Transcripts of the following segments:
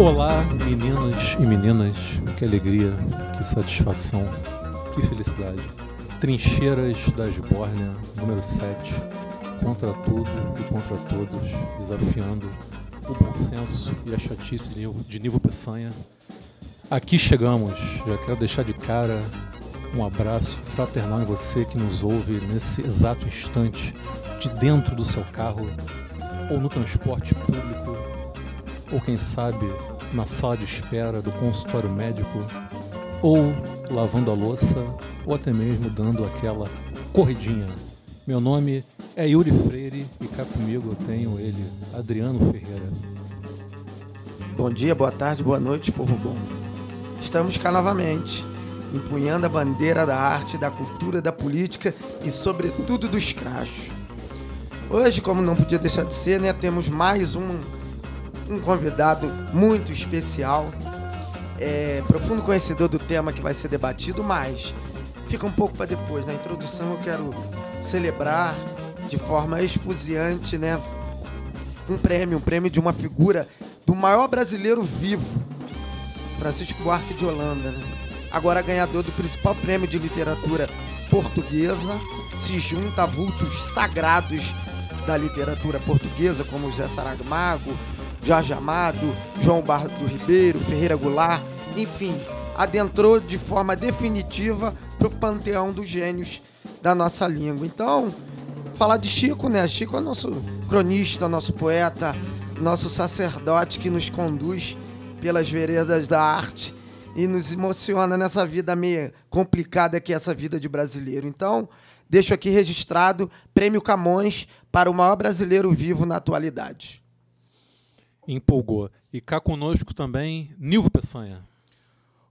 Olá, meninas e meninas, que alegria, que satisfação, que felicidade. Trincheiras da Esbórnia, número 7, contra tudo e contra todos, desafiando o bom senso e a chatice de Nivo Peçanha. Aqui chegamos, já quero deixar de cara um abraço fraternal em você que nos ouve nesse exato instante, de dentro do seu carro, ou no transporte público, ou quem sabe na sala de espera do consultório médico, ou lavando a louça, ou até mesmo dando aquela corridinha. Meu nome é Yuri Freire e cá comigo eu tenho ele, Adriano Ferreira. Bom dia, boa tarde, boa noite, povo bom. Estamos cá novamente, empunhando a bandeira da arte, da cultura, da política e, sobretudo, do escracho. Hoje, como não podia deixar de ser, né, temos mais um um convidado muito especial, é, profundo conhecedor do tema que vai ser debatido, mas fica um pouco para depois. Na introdução eu quero celebrar de forma esfuziante, né, um prêmio, um prêmio de uma figura do maior brasileiro vivo, Francisco Buarque de Holanda, né? agora ganhador do principal prêmio de literatura portuguesa, se junta a vultos sagrados da literatura portuguesa, como José Saramago, Jorge Amado, João Barro do Ribeiro, Ferreira Goulart, enfim, adentrou de forma definitiva para o panteão dos gênios da nossa língua. Então, falar de Chico, né? Chico é nosso cronista, nosso poeta, nosso sacerdote que nos conduz pelas veredas da arte e nos emociona nessa vida meio complicada que é essa vida de brasileiro. Então, deixo aqui registrado Prêmio Camões para o maior brasileiro vivo na atualidade empolgou. E cá conosco também, Nilvo Peçanha.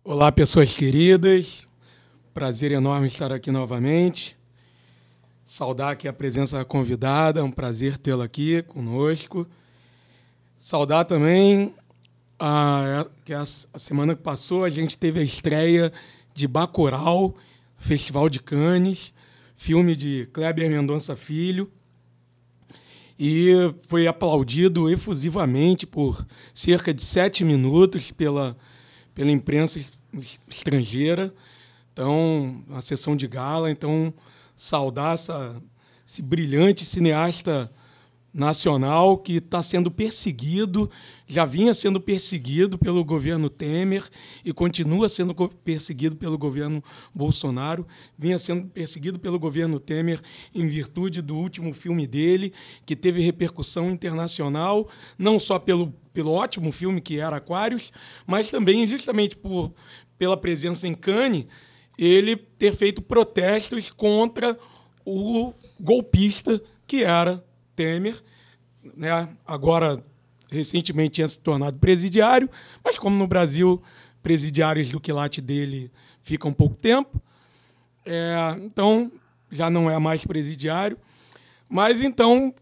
Olá, pessoas queridas. Prazer enorme estar aqui novamente. Saudar aqui a presença da convidada, é um prazer tê-la aqui conosco. Saudar também a, que a, a semana que passou a gente teve a estreia de Bacurau, Festival de Cannes, filme de Kleber Mendonça Filho, e foi aplaudido efusivamente por cerca de sete minutos pela, pela imprensa estrangeira. Então, a sessão de gala. Então, saudar essa, esse brilhante cineasta nacional que está sendo perseguido, já vinha sendo perseguido pelo governo Temer e continua sendo perseguido pelo governo Bolsonaro, vinha sendo perseguido pelo governo Temer em virtude do último filme dele, que teve repercussão internacional, não só pelo, pelo ótimo filme que era Aquários, mas também justamente por, pela presença em Cannes, ele ter feito protestos contra o golpista que era Temer, né? agora recentemente tinha se tornado presidiário, mas como no Brasil presidiários do quilate dele ficam pouco tempo, é, então já não é mais presidiário. Mas então,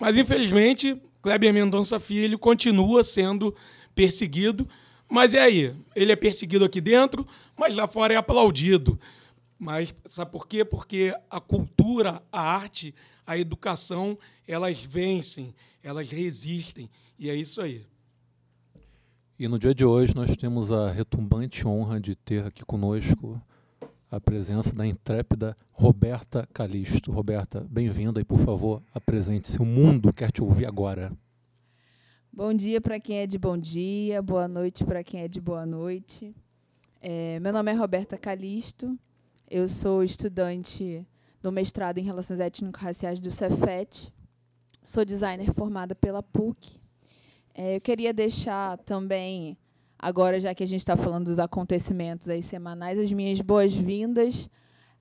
mas infelizmente, Kleber Mendonça Filho continua sendo perseguido. Mas é aí, ele é perseguido aqui dentro, mas lá fora é aplaudido. Mas sabe por quê? Porque a cultura, a arte, a educação elas vencem, elas resistem. E é isso aí. E no dia de hoje nós temos a retumbante honra de ter aqui conosco a presença da intrépida Roberta Calisto. Roberta, bem-vinda e, por favor, apresente-se. O mundo quer te ouvir agora. Bom dia para quem é de bom dia, boa noite para quem é de boa noite. É, meu nome é Roberta Calisto, eu sou estudante no mestrado em Relações Étnico-Raciais do Cefet, Sou designer formada pela PUC. É, eu queria deixar também, agora já que a gente está falando dos acontecimentos aí semanais, as minhas boas-vindas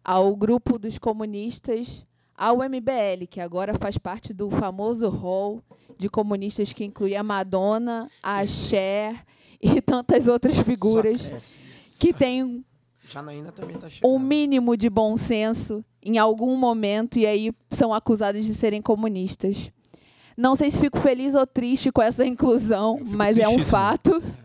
ao grupo dos comunistas, ao MBL, que agora faz parte do famoso hall de comunistas que inclui a Madonna, a Cher e tantas outras figuras que têm Janaína também tá chegando. um mínimo de bom senso em algum momento e aí são acusados de serem comunistas. Não sei se fico feliz ou triste com essa inclusão, mas é um fato.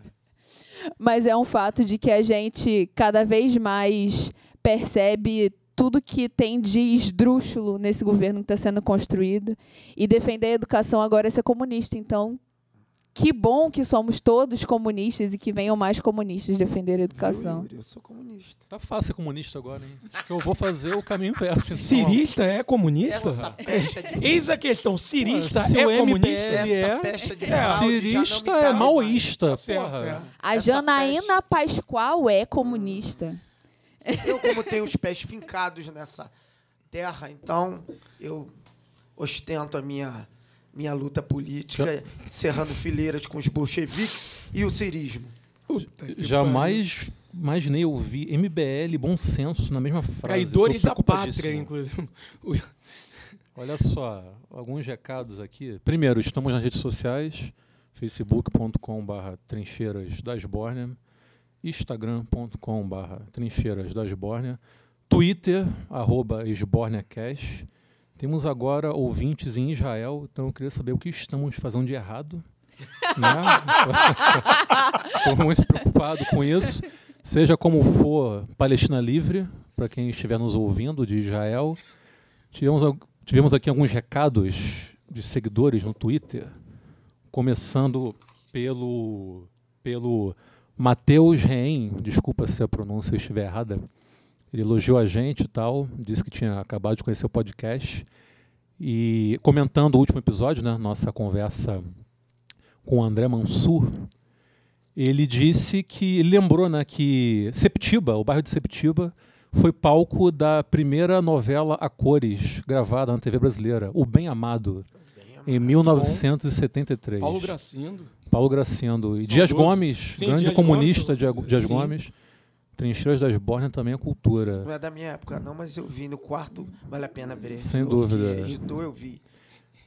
Mas é um fato de que a gente cada vez mais percebe tudo que tem de esdrúxulo nesse governo que está sendo construído. E defender a educação agora é ser comunista. Então, que bom que somos todos comunistas e que venham mais comunistas defender a educação. Yuri, eu sou comunista. Tá fácil ser comunista agora, hein? Acho que eu vou fazer o caminho inverso. Então. Cirista é comunista? Essa pecha de Eis a questão, cirista é comunista? essa é- pecha de É, Cirista é maoísta, Tá certo, porra. é. A Essa Janaína Pascoal é comunista. Eu, como tenho os pés fincados nessa terra, então eu ostento a minha, minha luta política, cerrando fileiras com os bolcheviques e o cirismo. Puta que Jamais imaginei ouvir MBL e bom senso na mesma frase. Traidores da pátria, inclusive. Olha só, alguns recados aqui. Primeiro, estamos nas redes sociais, facebook.com.br trincheiras das Bórnia, instagram.com.br trincheiras das Bórnia, twitter, arroba esbórniacash. Temos agora ouvintes em Israel, então eu queria saber o que estamos fazendo de errado. Estou muito preocupado com isso. Seja como for, Palestina Livre, para quem estiver nos ouvindo de Israel. Tivemos, tivemos aqui alguns recados de seguidores no Twitter, começando pelo, pelo Matheus Reim, desculpa se a pronúncia estiver errada. Ele elogiou a gente e tal, disse que tinha acabado de conhecer o podcast. E comentando o último episódio, né, nossa conversa com o André Mansur, ele disse que ele lembrou né, que Septiba, o bairro de Septiba, foi palco da primeira novela a cores gravada na TV brasileira, O Bem Amado, em 1973. Paulo Gracindo. Paulo Gracindo. E Dias. Gomes, Sim, grande Dias comunista Gomes, Dia- Dias sim. Trincheiras das Bórnias também é cultura. Não é da minha época, não, mas eu vi no quarto, vale a pena ver. Sem novo, dúvida. que Editor, eu vi.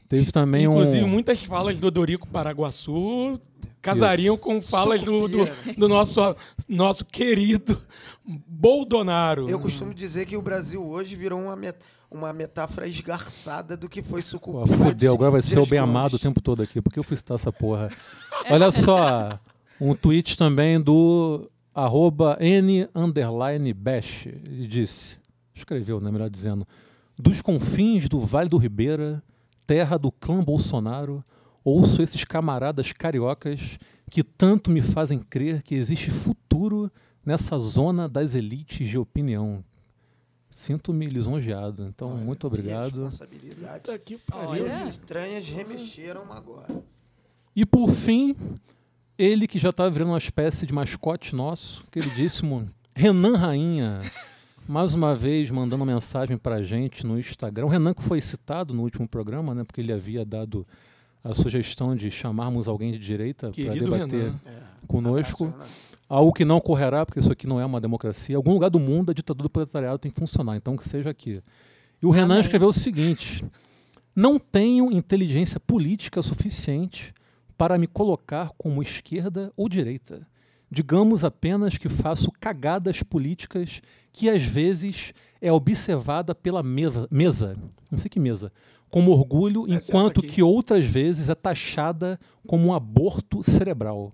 Teve também Inclusive, um. muitas falas do Dorico Paraguaçu casariam com falas do, do, do nosso, nosso querido Boldonaro. Eu costumo dizer que o Brasil hoje virou uma, met- uma metáfora esgarçada do que foi Pô, sucupira. fudeu, agora vai ser o Dias bem Gomes. amado o tempo todo aqui, porque eu fui citar essa porra. Olha só, um tweet também do arroba N underline Bash. Ele disse, escreveu, né, melhor dizendo, dos confins do Vale do Ribeira, terra do clã Bolsonaro, ouço esses camaradas cariocas que tanto me fazem crer que existe futuro nessa zona das elites de opinião. Sinto-me lisonjeado, então Olha, muito obrigado. responsabilidade. Olha. As estranhas remexeram agora. E por fim, ele que já está virando uma espécie de mascote nosso, queridíssimo Renan Rainha, mais uma vez mandando uma mensagem para a gente no Instagram. O Renan que foi citado no último programa, né, porque ele havia dado a sugestão de chamarmos alguém de direita para debater Renan. É. conosco. Abraço, Renan. Algo que não ocorrerá, porque isso aqui não é uma democracia. Em algum lugar do mundo, a ditadura do proletariado tem que funcionar, então que seja aqui. E o Renan Amém. escreveu o seguinte: Não tenho inteligência política suficiente para me colocar como esquerda ou direita. Digamos apenas que faço cagadas políticas que às vezes é observada pela mesa, mesa não sei que mesa, como orgulho, Essa- enquanto que outras vezes é taxada como um aborto cerebral.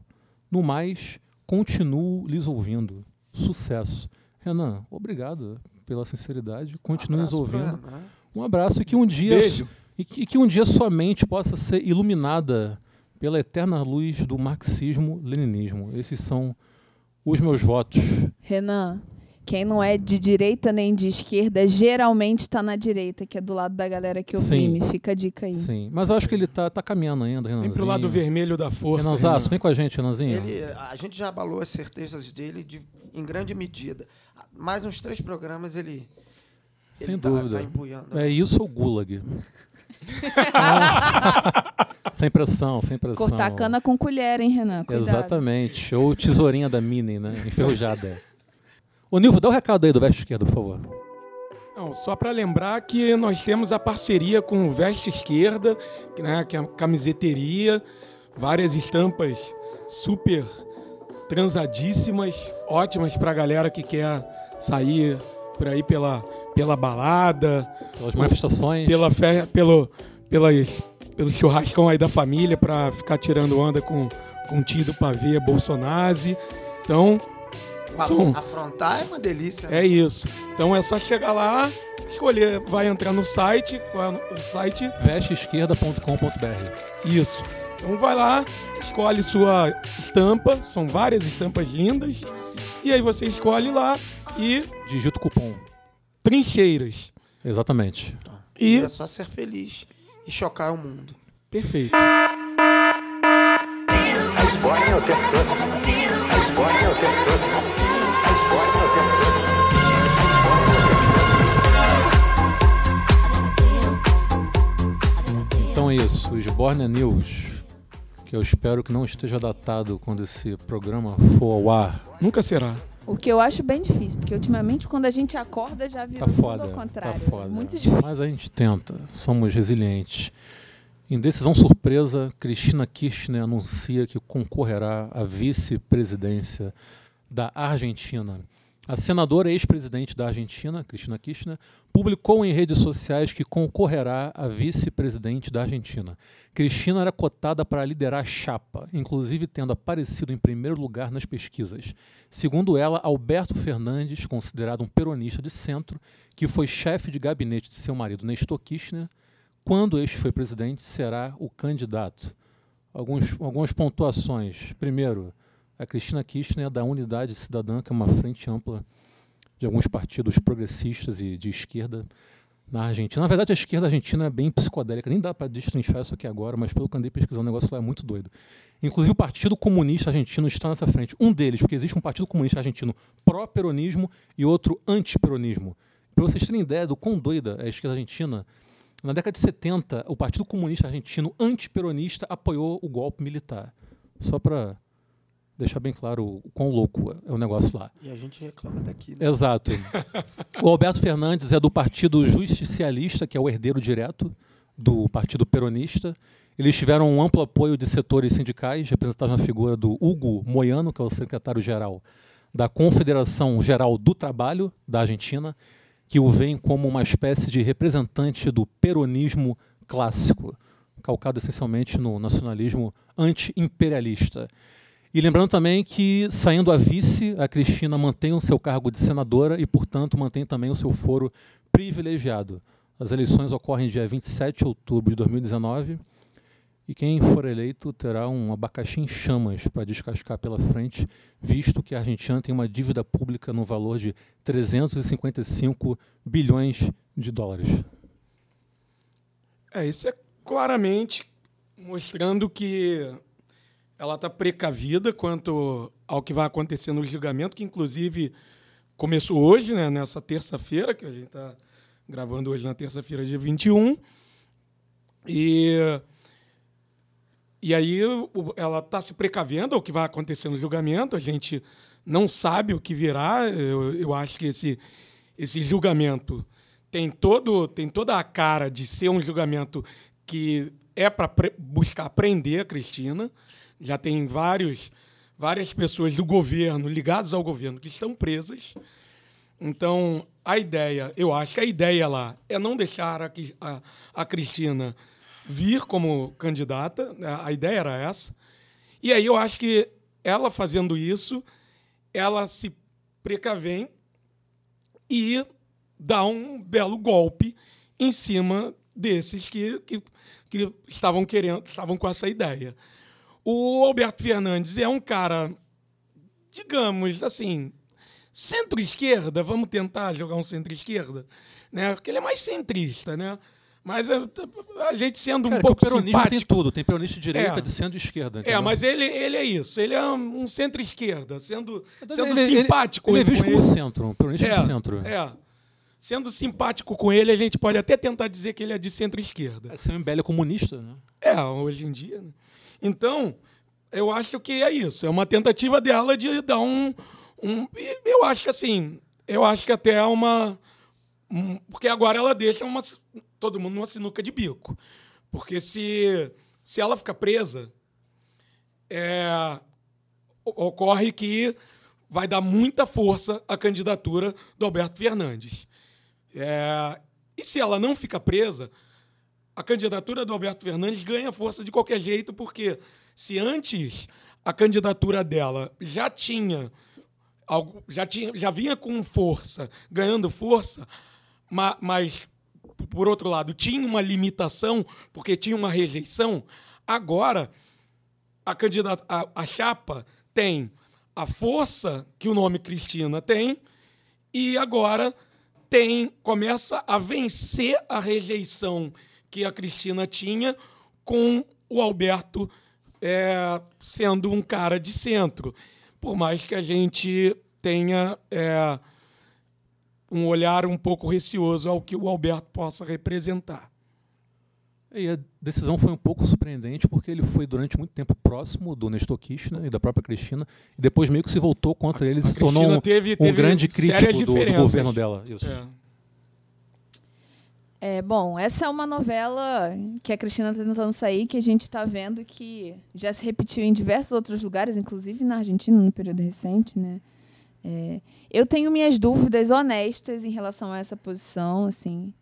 No mais, continuo lhes ouvindo. Sucesso. Renan, obrigado pela sinceridade. Continue nos Abraço pro ouvindo. Um abraço e que um dia Beijo. e que, e que um dia sua mente possa ser iluminada pela eterna luz do marxismo-leninismo. Esses são os meus votos. Renan, quem não é de direita nem de esquerda geralmente está na direita, que é do lado da galera que Sim. oprime. Fica a dica aí. Sim, mas eu acho que ele tá, tá caminhando ainda, Renanzinho. Vem pro lado vermelho da força. Renanzaço, Renan. vem com a gente, Renanzinho. Ele, a gente já abalou as certezas dele de- em grande medida. Mais uns três programas ele. Sem ele tá- dúvida. Tá, empunhando. É isso ou gulag? sem pressão, sem pressão. Cortar a cana com colher, hein, Renan? Cuidado. Exatamente. Ou tesourinha da Mini, né? Enferrujada. Ô, Nilvo, dá o recado aí do veste esquerdo, por favor. Não, só para lembrar que nós temos a parceria com o Veste Esquerda, que, né, que é a camiseteria, várias estampas super transadíssimas, ótimas para a galera que quer sair por aí pela, pela balada, Pelas manifestações. pela fe, pelo, pelas, pelo churrascão aí da família para ficar tirando onda com, com o tio do pavê Bolsonaro. Então, são- Afrontar é uma delícia. né? é isso. Então é só chegar lá, escolher, vai entrar no site, qual é o site? Vesteesquerda.com.br. Isso. Então vai lá, escolhe sua estampa, são várias estampas lindas, e aí você escolhe lá e Digita o cupom. trincheiras. Exatamente. E É só ser feliz e chocar o mundo. perfeito. A esbórnia o tempo todo. A esbórnia o tempo todo. A esbórnia o tempo todo. Então é isso, o Sbornia News, que eu espero que não esteja datado quando esse programa for ao ar. Nunca será. O que eu acho bem difícil, porque ultimamente quando a gente acorda já vira Tá tudo foda, ao tá contrário. foda. Muito difícil. Mas a gente tenta, somos resilientes. Em decisão surpresa, Cristina Kirchner anuncia que concorrerá à vice-presidência da Argentina. A senadora ex-presidente da Argentina, Cristina Kirchner, publicou em redes sociais que concorrerá à vice-presidente da Argentina. Cristina era cotada para liderar a chapa, inclusive tendo aparecido em primeiro lugar nas pesquisas. Segundo ela, Alberto Fernandes, considerado um peronista de centro, que foi chefe de gabinete de seu marido Nestor Kirchner, quando este foi presidente, será o candidato. Alguns, algumas pontuações. Primeiro, a Cristina Kirchner é da Unidade Cidadã, que é uma frente ampla de alguns partidos progressistas e de esquerda na Argentina. Na verdade, a esquerda argentina é bem psicodélica, nem dá para destrinchar isso aqui agora, mas pelo que andei pesquisando, o negócio lá é muito doido. Inclusive, o Partido Comunista Argentino está nessa frente. Um deles, porque existe um Partido Comunista Argentino pró-peronismo e outro anti-peronismo. Para vocês terem ideia do quão doida é a esquerda argentina, na década de 70, o Partido Comunista Argentino anti-peronista apoiou o golpe militar. Só para deixar bem claro o quão louco é o negócio lá. E a gente reclama daqui, né? Exato. o Alberto Fernandes é do Partido Justicialista, que é o herdeiro direto do Partido Peronista. Eles tiveram um amplo apoio de setores sindicais, representados na figura do Hugo Moyano, que é o secretário-geral da Confederação Geral do Trabalho da Argentina, que o veem como uma espécie de representante do peronismo clássico, calcado essencialmente no nacionalismo anti-imperialista. E lembrando também que, saindo a vice, a Cristina mantém o seu cargo de senadora e, portanto, mantém também o seu foro privilegiado. As eleições ocorrem dia 27 de outubro de 2019 e quem for eleito terá um abacaxi em chamas para descascar pela frente, visto que a Argentina tem uma dívida pública no valor de 355 bilhões de dólares. É, isso é claramente mostrando que ela está precavida quanto ao que vai acontecer no julgamento, que inclusive começou hoje, né, nessa terça-feira, que a gente está gravando hoje na terça-feira, dia 21. E, e aí ela está se precavendo ao que vai acontecer no julgamento, a gente não sabe o que virá. Eu, eu acho que esse, esse julgamento tem, todo, tem toda a cara de ser um julgamento que é para buscar prender a Cristina. Já tem vários, várias pessoas do governo, ligadas ao governo, que estão presas. Então, a ideia, eu acho que a ideia lá é não deixar a, a, a Cristina vir como candidata, né? a ideia era essa. E aí eu acho que ela fazendo isso, ela se precavém e dá um belo golpe em cima desses que, que, que estavam querendo, estavam com essa ideia. O Alberto Fernandes é um cara, digamos assim, centro-esquerda, vamos tentar jogar um centro-esquerda, né? Porque ele é mais centrista, né? Mas é, a gente sendo um Cara, que pouco o peronismo tem simpático. tudo, tem peronista de direita, É. de centro e de esquerda. É, mas ele, ele é isso. Ele é um centro-esquerda, sendo, sendo ele, ele- simpático Ele, é com visto como ele. centro, um peronista É, de centro. é. Sendo simpático com ele, a gente pode até tentar dizer que ele é de centro-esquerda. Essa é MBL é comunista, né? É, hoje em dia. né? Então, eu acho que é isso. É uma tentativa dela de dar um. um eu acho que assim. Eu acho que até é uma. um- porque agora ela deixa uma, todo mundo numa sinuca de bico. Porque se, se ela ficar presa, é, ocorre que vai dar muita força à candidatura do Alberto Fernandes. É, e se ela não fica presa, a candidatura do Alberto Fernandes ganha força de qualquer jeito, porque se antes a candidatura dela já tinha já tinha, já vinha com força, ganhando força, ma- mas por outro lado tinha uma limitação porque tinha uma rejeição. Agora a candidata, a, a chapa tem a força que o nome Cristina tem e agora tem começa a vencer a rejeição que a Cristina tinha com o Alberto é, sendo um cara de centro. Por mais que a gente tenha é, um olhar um pouco receoso ao que o Alberto possa representar. E a decisão foi um pouco surpreendente, porque ele foi durante muito tempo próximo do Nestor Kirchner e da própria Cristina, e depois meio que se voltou contra ele e se tornou um, teve, um teve grande crítico do, do governo dela. Isso. É. É, bom, essa é uma novela que a Cristina está tentando sair, que a gente está vendo que já se repetiu em diversos outros lugares, inclusive na Argentina, no período recente, né? É, eu tenho minhas dúvidas honestas em relação a essa posição, assim.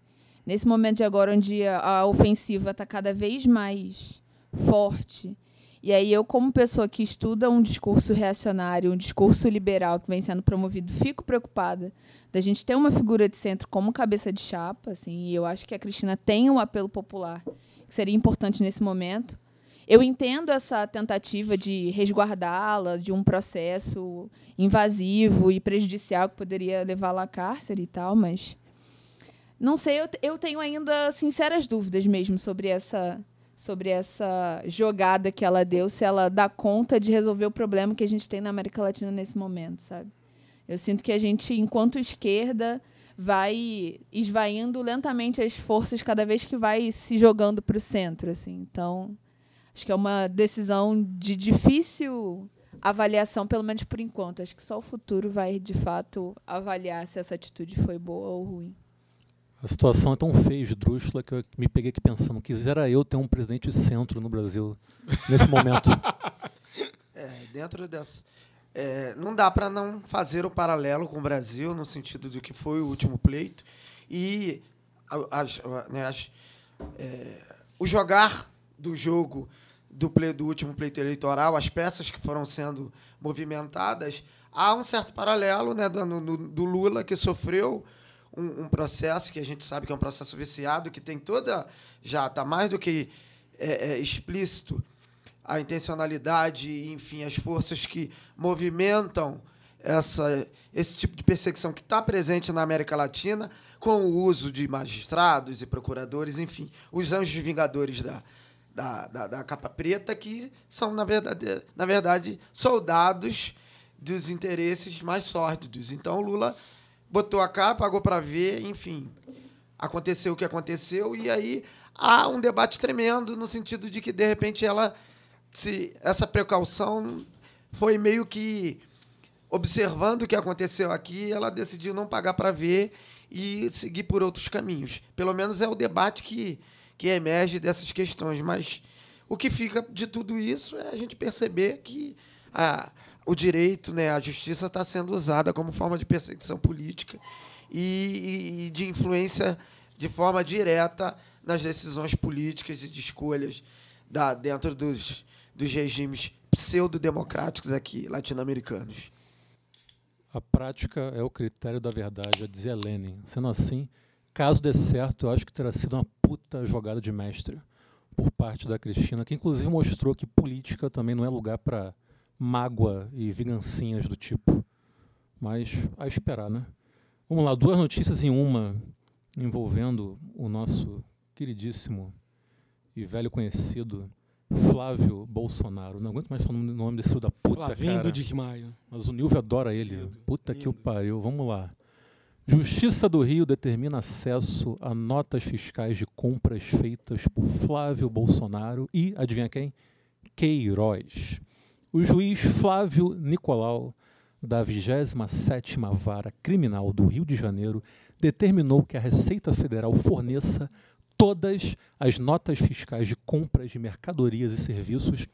Nesse momento de agora, onde a, ofensiva está cada vez mais forte, e aí eu, como pessoa que estuda um discurso reacionário, um discurso liberal que vem sendo promovido, fico preocupada da gente ter uma figura de centro como cabeça de chapa, assim, e eu acho que a Cristina tem um apelo popular que seria importante nesse momento. Eu entendo essa tentativa de resguardá-la de um processo invasivo e prejudicial que poderia levá-la à cárcere e tal, mas não sei, eu, eu tenho ainda sinceras dúvidas mesmo sobre essa sobre essa jogada que ela deu, se ela dá conta de resolver o problema que a gente tem na América Latina nesse momento, sabe? Eu sinto que a gente, enquanto esquerda, vai esvaindo lentamente as forças cada vez que vai se jogando para o centro, assim. Então, acho que é uma decisão de difícil avaliação, pelo menos por enquanto. Acho que só o futuro vai, de fato, avaliar se essa atitude foi boa ou ruim. A situação é tão feia, esdrúxula, que eu me peguei aqui pensando, quisera eu ter um presidente de centro no Brasil nesse momento. É, dentro dessa. é, não dá para não fazer o paralelo com o Brasil, no sentido de que foi o último pleito. E as- né, as- é, o jogar do jogo do, ple- do último pleito eleitoral, as peças que foram sendo movimentadas, há um certo paralelo né, do, no- do Lula, que sofreu um, um processo que a gente sabe que é um processo viciado, que tem toda. Já está mais do que é, é, explícito a intencionalidade, enfim, as forças que movimentam essa, esse tipo de perseguição que está presente na América Latina, com o uso de magistrados e procuradores, enfim, os anjos vingadores da, da, da, da capa preta, que são, na verdade, na verdade, soldados dos interesses mais sórdidos. Então, Lula botou a cara, pagou para ver, enfim, aconteceu o que aconteceu, e aí há um debate tremendo no sentido de que, de repente, ela se essa precaução foi meio que observando o que aconteceu aqui, ela decidiu não pagar para ver e seguir por outros caminhos. Pelo menos é o debate que, que emerge dessas questões. Mas o que fica de tudo isso é a gente perceber que a, o direito, né, a justiça está sendo usada como forma de perseguição política e, e- e de influência de forma direta nas decisões políticas e de escolhas da, dentro dos, dos regimes pseudo-democráticos aqui, latino-americanos. A prática é o critério da verdade, a dizia Lenin. Sendo assim, caso dê certo, eu acho que terá sido uma puta jogada de mestre por parte da Cristina, que inclusive mostrou que política também não é lugar para mágoa e vingancinhas do tipo. Mas a esperar, né? Vamos lá, duas notícias em uma envolvendo o nosso queridíssimo e velho conhecido Flávio Bolsonaro. Não aguento mais falar o nome desse filho da puta, Flavinho cara. do desmaio. Mas o Nilvio adora ele. Lindo, Puta que o lindo. pariu. Vamos lá. Justiça do Rio determina acesso a notas fiscais de compras feitas por Flávio Bolsonaro e, adivinha quem? Queiroz. O juiz Flávio Nicolau, da 27ª Vara Criminal do Rio de Janeiro, determinou que a Receita Federal forneça todas as notas fiscais de compras de mercadorias e serviços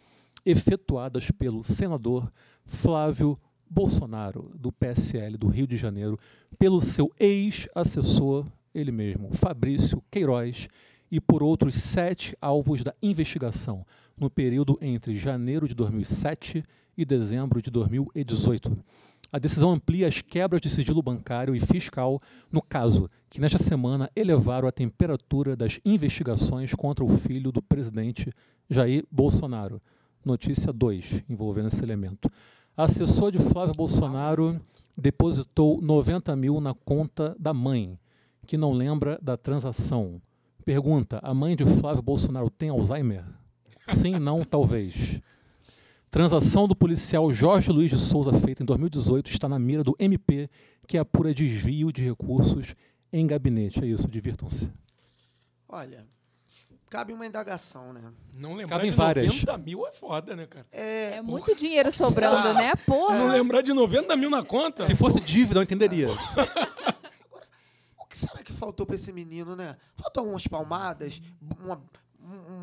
efetuadas pelo senador Flávio Bolsonaro, do PSL do Rio de Janeiro, pelo seu ex-assessor, ele mesmo, Fabrício Queiroz, e por outros sete alvos da investigação, no período entre janeiro de 2007 e dezembro de 2018. A decisão amplia as quebras de sigilo bancário e fiscal no caso, que nesta semana elevaram a temperatura das investigações contra o filho do presidente Jair Bolsonaro, Notícia 2, envolvendo esse elemento. Assessor de Flávio Bolsonaro depositou 90 mil na conta da mãe, que não lembra da transação. Pergunta: a mãe de Flávio Bolsonaro tem Alzheimer? Sim, não, talvez. Transação do policial Jorge Luiz de Souza feita em 2018 está na mira do MP, que apura desvio de recursos em gabinete. É isso, divirtam-se. Olha, cabe uma indagação, né? Não lembrar Cabem de várias. 90 mil é foda, né, cara? É, É muito dinheiro sobrando, né? Porra. Não lembrar de 90 mil na conta? Se fosse dívida, eu entenderia. o que será que faltou pra esse menino, né? Faltou umas palmadas, uma,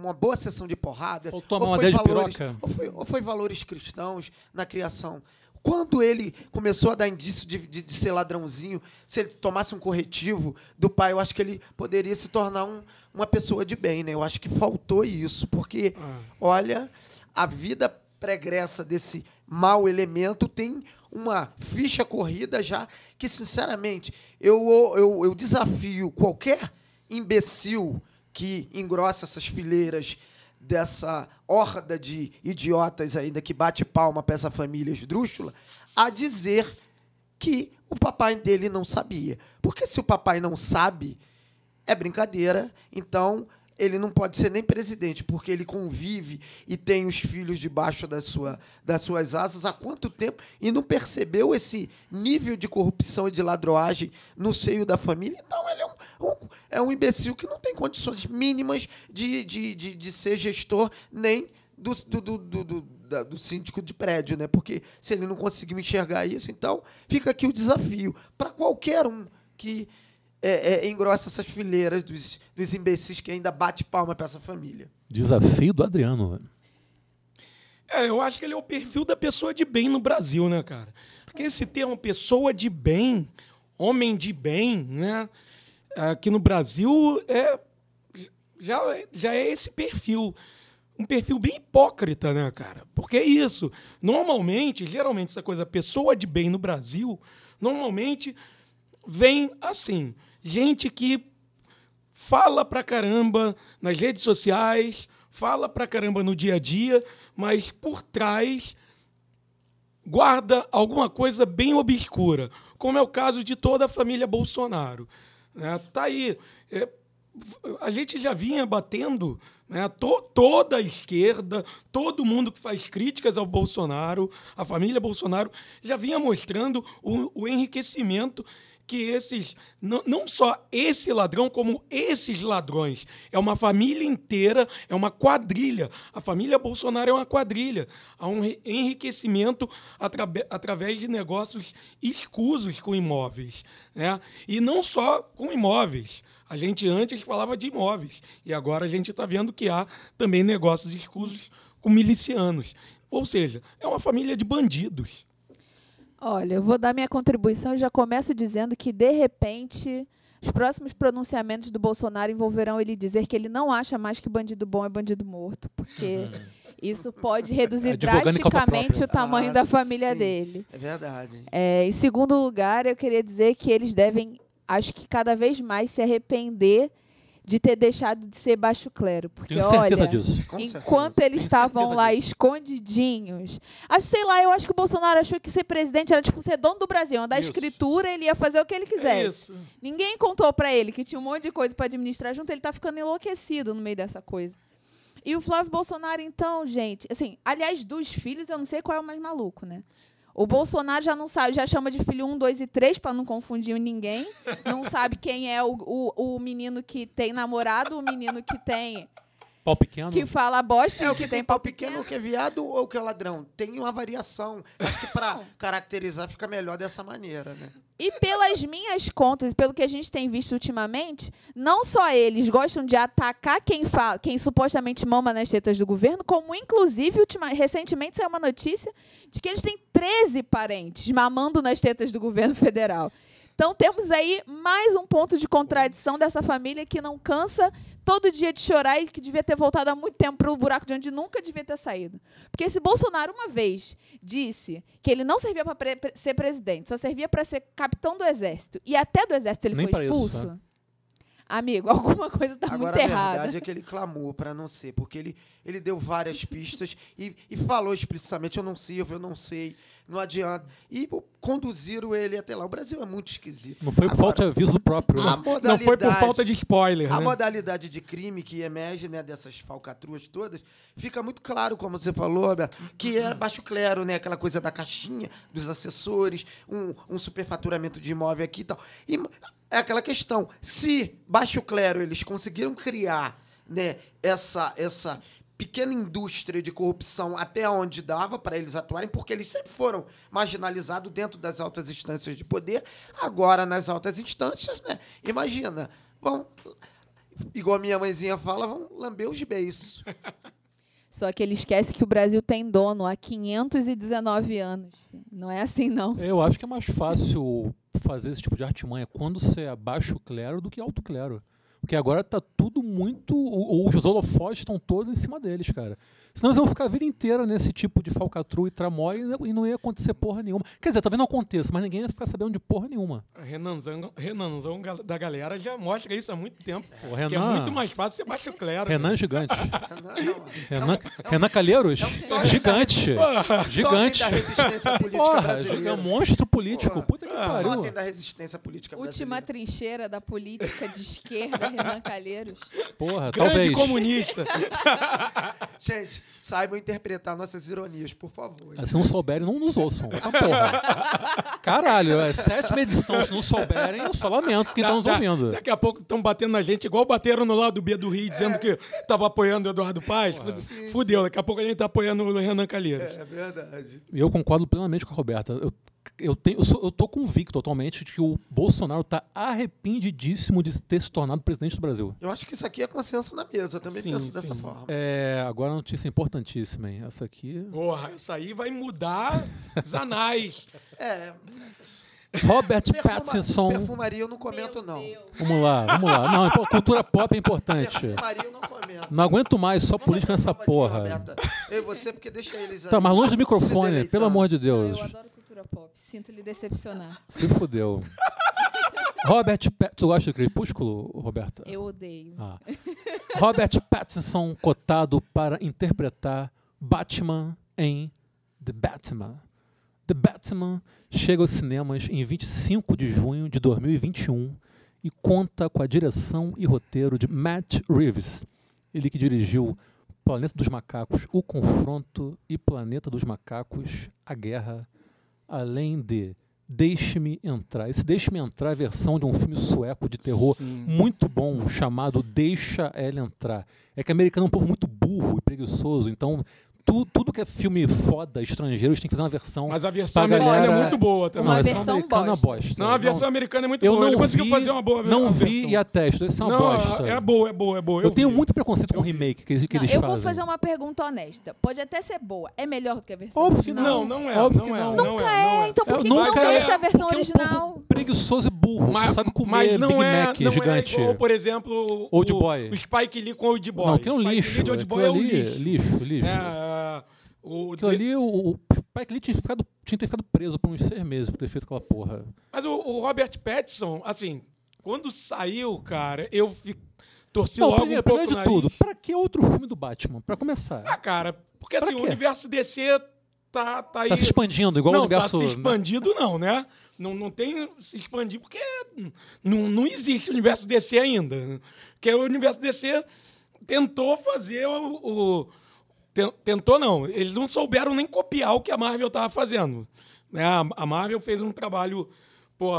uma boa sessão de porrada. Faltou a ou foi valores-? Ou foi, ou foi valores cristãos na criação. Quando ele começou a dar indício de, de- de ser ladrãozinho, se ele tomasse um corretivo do pai, eu acho que ele poderia se tornar um- uma pessoa de bem, né? Eu acho que faltou isso, porque, Ah. olha, a vida pregressa desse mau elemento tem uma ficha corrida já que, sinceramente, eu, eu, eu desafio qualquer imbecil que engrossa essas fileiras dessa horda de idiotas ainda que bate palma para essa família esdrúxula a dizer que o papai dele não sabia. Porque se o papai não sabe, é brincadeira, então ele não pode ser nem presidente, porque ele convive e tem os filhos debaixo da sua, das suas asas há quanto tempo e não percebeu esse nível de corrupção e de ladroagem no seio da família? Então ele é um, é um imbecil que não tem condições mínimas de, de, de, de ser gestor nem do, do, do, do, do- da- do síndico de prédio, né? Porque se ele não conseguiu enxergar isso, então fica aqui o desafio para qualquer um que é, é, engrossa essas fileiras dos, dos imbecis que ainda bate palma para essa família. Desafio do Adriano. É, eu acho que ele é o perfil da pessoa de bem no Brasil, né, cara? Porque esse termo pessoa de bem, homem de bem, né? Aqui no Brasil é já, já é esse perfil. Um perfil bem hipócrita, né, cara? Porque é isso. Normalmente, geralmente, essa coisa, pessoa de bem no Brasil, normalmente vem assim: gente que fala pra caramba nas redes sociais, fala pra caramba no dia a dia, mas por trás guarda alguma coisa bem obscura, como é o caso de toda a família Bolsonaro. Né? Tá aí. É, a gente já vinha batendo, né? to- toda a esquerda, todo mundo que faz críticas ao Bolsonaro, a família Bolsonaro, já vinha mostrando o, o enriquecimento que esses, não, não só esse ladrão, como esses ladrões. É uma família inteira, é uma quadrilha. A família Bolsonaro é uma quadrilha. Há um enriquecimento através de negócios escusos com imóveis. Né? E não só com imóveis. A gente antes falava de imóveis. E agora a gente está vendo que há também negócios escusos com milicianos. Ou seja, é uma família de bandidos. Olha, eu vou dar minha contribuição e já começo dizendo que, de repente, os próximos pronunciamentos do Bolsonaro envolverão ele dizer que ele não acha mais que bandido bom é bandido morto, porque isso pode reduzir causa drasticamente o tamanho Ah, da família sim. dele. É verdade. É, em segundo lugar, eu queria dizer que eles devem, acho que cada vez mais se arrepender de ter deixado de ser baixo clero, porque Tenho certeza olha, disso. Com Enquanto certeza. eles estavam lá disso. escondidinhos. Acho, sei lá, eu acho que o Bolsonaro achou que ser presidente era tipo ser dono do Brasil, andar Isso. escritura, ele ia fazer o que ele quisesse. É isso. Ninguém contou pra ele que tinha um monte de coisa pra administrar junto, ele tá ficando enlouquecido no meio dessa coisa. E o Flávio Bolsonaro, então, gente, assim, aliás, dos filhos, eu não sei qual é o mais maluco, né? O Bolsonaro já não sabe, já chama de filho 1, 2 e 3 para não confundir ninguém. Não sabe quem é o, o, o menino que tem namorado, o menino que tem Pau pequeno. que fala bosta É e o que que tem tem pau pau pequeno, o que é viado ou o que é ladrão? Tem uma variação. Acho que para caracterizar fica melhor dessa maneira, né? E pelas minhas contas, pelo que a gente tem visto ultimamente, não só eles gostam de atacar quem fala, quem supostamente mama nas tetas do governo, como inclusive ultima, recentemente saiu uma notícia de que eles têm 13 parentes mamando nas tetas do governo federal. Então temos aí mais um ponto de contradição dessa família que não cansa todo dia de chorar e que devia ter voltado há muito tempo para o buraco de onde nunca devia ter saído. Porque se Bolsonaro uma vez disse que ele não servia para ser presidente, só servia para ser capitão do exército e até do exército ele Nem foi pra isso, expulso. Amigo, alguma coisa tá Agora, muito a errada. verdade é que ele clamou para não ser, porque ele, ele deu várias pistas e, e falou explicitamente: eu não sirvo, eu não sei, não adianta. E pô, conduziram ele até lá. O Brasil é muito esquisito. Não foi por Agora, falta de aviso próprio, a né? Não foi por falta de spoiler, A né? modalidade de crime que emerge né, dessas falcatruas todas, fica muito claro, como você falou, Roberto, que é baixo clero, né? Aquela coisa da caixinha, dos assessores, um, um superfaturamento de imóvel aqui e tal. E é aquela questão, se baixo clero eles conseguiram criar né, essa, essa pequena indústria de corrupção até onde dava para eles atuarem, porque eles sempre foram marginalizados dentro das altas instâncias de poder, agora nas altas instâncias, né? Imagina, vão igual a minha mãezinha fala, vão lamber os beiços. Só que ele esquece que o Brasil tem dono há 519 anos. Não é assim, não. Eu acho que é mais fácil fazer esse tipo de artimanha quando você é baixo clero do que alto clero. Porque agora tá tudo muito. o- Os holofotes estão todos em cima deles, cara. Senão eles vão ficar a vida inteira nesse tipo de falcatrua e tramóia e não- ia acontecer porra nenhuma. Quer dizer, talvez não aconteça, mas ninguém ia ficar sabendo de porra nenhuma. Renanzão, Renanzão da galera já mostra isso há muito tempo. Que é Renan- muito mais fácil ser baixo clero. Renan gigante. Não, não, Renan, Renan Calheiros? gigante. Totem Gigante. da resistência política Porra, brasileira. é um monstro político. Porra. Que. Totem da resistência política Última brasileira. trincheira da política de esquerda, Renan Calheiros. Porra, Grande talvez. comunista. Gente, saibam interpretar nossas ironias, por favor. Se não souberem, não nos ouçam. Ah, porra. Caralho, é sétima edição. Se não souberem, eu só lamento quem tá nos Da- ouvindo. Daqui a pouco estão batendo na gente, igual bateram no lado B do Rio, dizendo que tava apoiando o Eduardo Paz. Fudeu, daqui a pouco a gente tá apoiando o Renan Calheiros. É verdade. E eu concordo plenamente com a Roberta. Eu, eu, tenho, eu, sou, eu tô convicto atualmente de que o Bolsonaro tá arrependidíssimo de ter se tornado presidente do Brasil. Eu acho que isso aqui é consenso na mesa. Eu também Sim, penso dessa sim. forma. É, agora uma notícia importantíssima, hein? Essa aqui. Porra, essa aí vai mudar os anais. É. Robert perfuma- Pattinson. Perfumaria eu não comento, não. Vamos lá, vamos lá. Não, cultura pop é importante. Perfumaria eu não comento. Não aguento mais só política nessa aqui, porra. Roberta. Eu e você, porque deixa eles Tá, mas longe do microfone, pelo amor de Não, Deus. eu adoro cultura pop. Sinto lhe decepcionar. Se fudeu. Robert. Tu gosta de Crepúsculo, Roberta? Eu odeio. Ah. Robert Pattinson cotado para interpretar Batman em The Batman. The Batman chega aos cinemas em 25 de junho de 2021 e conta com a direção e roteiro de Matt Reeves. Ele que dirigiu Planeta dos Macacos, O Confronto e Planeta dos Macacos, A Guerra, além de Deixe-me Entrar. Esse Deixe-me Entrar é a versão de um filme sueco de terror Sim. muito bom chamado Deixa Ela Entrar. É que o americano é um povo muito burro e preguiçoso, então tu- tudo que é filme foda, estrangeiro, eles têm que fazer uma versão. Mas a versão americana galera- é muito boa também. Uma a versão americana bosta. bosta. Não, a versão americana é muito eu boa. não Ele conseguiu vi, fazer uma boa Não vi versão. e atesto, isso é uma Não, bosta. é boa, é boa, é boa. eu tenho vi. muito preconceito com o Eu remake que, que Não, eles eu fazem. vou fazer uma pergunta honesta. Pode até ser boa. É melhor do que a versão Óbvio original? Não, não é. Óbvio não é. não. Não Nunca é, não é. Então por Eu que, não é, deixa a versão porque é original? preguiçoso e burro, Mas, sabe comer mas não Big é, Mac não gigante. é igual, por exemplo, Old o, Boy. o Spike Lee com o Old Boy. não, que é um Spike lixo. Lee de Old aquilo Boy é um ali, lixo. lixo, o, Aquilo ali, o, o Spike Lee tinha, ficado, tinha ficado preso por uns seis meses por ter feito aquela porra. Mas o, o Robert Pattinson, assim, quando saiu, cara, eu torci Não, logo primeiro, um pouco primeiro de o tudo, nariz. pra que outro filme do Batman? Pra começar. Ah, cara, porque Pra assim, o quê? universo DC tá, tá aí... tá se expandindo, igual não, o universo... tá se expandindo não, né? Não, não tem se expandir porque não, não existe o universo DC ainda. Porque o universo DC tentou fazer o... o- tentou não, eles não souberam nem copiar o que a Marvel estava fazendo. Né? A, Marvel fez um trabalho, pô,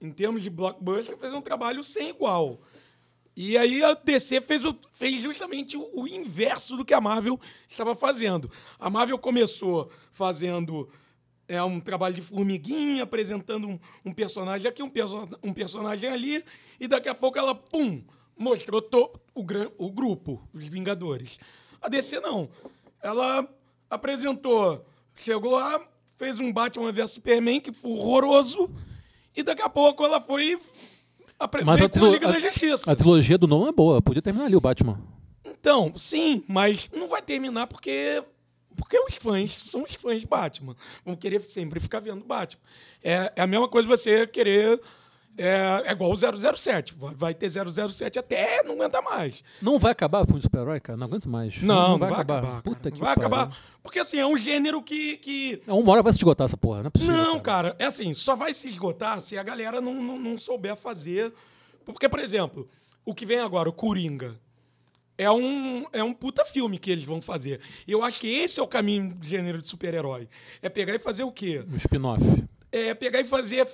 em termos de blockbuster, fez um trabalho sem igual. E aí a DC fez, o- fez justamente o, o inverso do que a Marvel estava fazendo. A Marvel começou fazendo é, um trabalho de formiguinha, apresentando um, um personagem aqui, um, perso um personagem ali, e daqui a pouco ela, pum, mostrou o, o grupo, os Vingadores. A DC não. Ela apresentou, chegou lá, fez um Batman vs Superman que foi horroroso, e daqui a pouco ela foi Mas a, trilo- Liga da a- Justiça. a trilogia do Nolan é boa, podia terminar ali o Batman. Então, sim, mas não vai terminar porque porque os fãs são os fãs de Batman. Vão querer sempre ficar vendo Batman. É, é a mesma coisa você querer É, é igual o 007. Vai- Vai ter 007 até não aguenta mais. Não vai acabar o filme de super-herói, cara? Não aguento mais. Não, não vai, acabar. cara. Puta Não que vai pariu. acabar. Porque assim, é um gênero que. que... Não, Uma hora vai se esgotar essa porra, não é possível. Não, cara, é assim, só vai se esgotar se a galera não, não, não souber fazer. Porque, por exemplo, o que vem agora, o Coringa. É um, é um puta filme que eles vão fazer. E eu acho que esse é o caminho do gênero de super-herói. É pegar e fazer o quê? Um spin-off. é pegar e fazer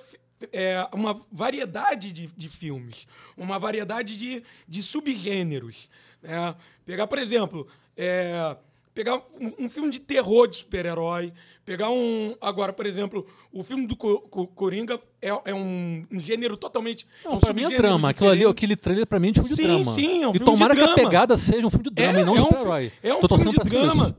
é, uma variedade de, de filmes, uma variedade de, de subgêneros. né? Pegar, por exemplo, é, pegar um, um filme de terror de super-herói, pegar um. Agora, por exemplo, o filme do Co- Co- Coringa é, é um, um gênero totalmente. é Não, um pra mim é drama. Aquilo ali, aquele trailer pra mim é de filme Sim, de drama. sim, é um e filme de tomara que a drama. pegada seja um filme de drama e não um um super-herói. É um Tô filme de drama. isso.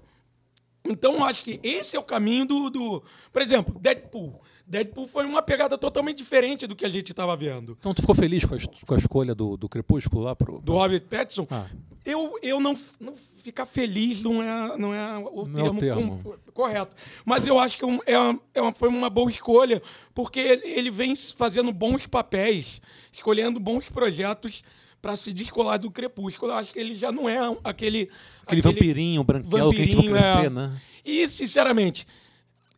Então, eu acho que esse é o caminho do, do. Por exemplo, Deadpool. Deadpool foi uma pegada totalmente diferente do que a gente estava vendo. Então tu ficou feliz com a, com a escolha do, do Crepúsculo lá pro. Do Robert Pattinson. Ah. Eu, eu não, não ficar feliz não é, não é o Não é o termo, termo. com- correto. Mas eu acho que é é uma- é uma- foi uma boa escolha, porque ele, ele vem fazendo bons papéis, escolhendo bons projetos para se descolar do crepúsculo. Eu acho que ele já não é um- aquele. Aquele, vampirinho branquelo que a gente vai vampirinho, é. crescer, né? E, sinceramente,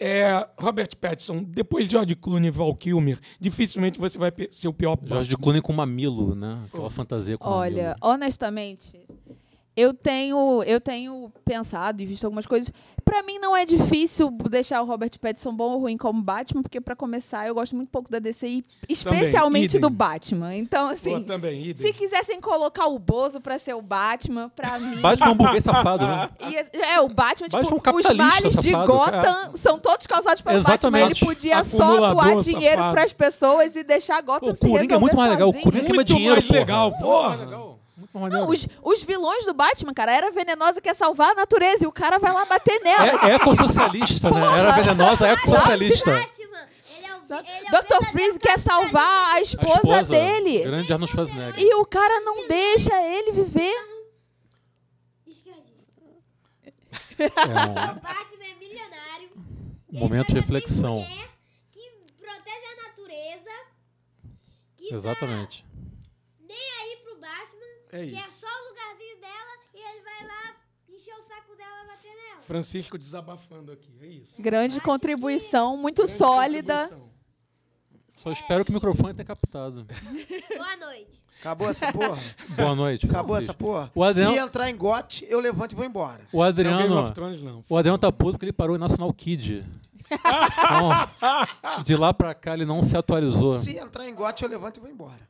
é, Robert Pattinson, depois de George Clooney e Val Kilmer, dificilmente você vai ser o pior de Clooney com mamilo, né? Aquela fantasia com Olha, mamilo. honestamente, eu tenho, eu tenho pensado e visto algumas coisas. Pra mim não é difícil deixar o Robert Pattinson bom ou ruim como Batman, porque pra começar eu gosto muito pouco da DC e especialmente idem. do Batman. Então assim, também, se quisessem colocar o Bozo pra ser o Batman, pra mim Batman é um burguês safado, né? ia- é, o Batman, Batman é um tipo, os males de safado, Gotham são todos causados pelo Batman. Ele Exatamente. podia só doar dinheiro safado. pras pessoas e deixar Gotham Pô, o se Coringa é muito mais legal. O sozinho. Coringa queima Muito dinheiro, mais porra. legal, Muito porra. Não, os, os vilões do Batman, cara, era venenosa quer salvar a natureza e o cara vai lá bater nela. É, é ecossocialista, né? Era venenosa, é ecossocialista. Batman, ele é o, ele é o Dr. Freeze quer salvar a A esposa, esposa, dele. Grande Arnold Schwarzenegger. E o cara não deixa ele viver. Esquerdista. É O Batman é milionário. um momento de reflexão. Que protege a natureza. Que Exatamente. tá nem aí pro Batman. É Que é isso. só o lugarzinho dela. E ele vai lá encher o saco dela e bater nela. Francisco desabafando aqui, é isso. Grande contribuição, muito Grande sólida. contribuição. Só espero que o microfone tenha captado. Boa noite. Acabou essa porra? Boa noite. Acabou Francisco. essa porra? O Adriano- Se entrar em gote, eu levanto e vou embora. O Não, Game Adriano, of Thrones não. o Adriano tá puto porque ele parou em National Kid. Então, de lá pra cá ele não se atualizou. Se entrar em gote, eu levanto e vou embora.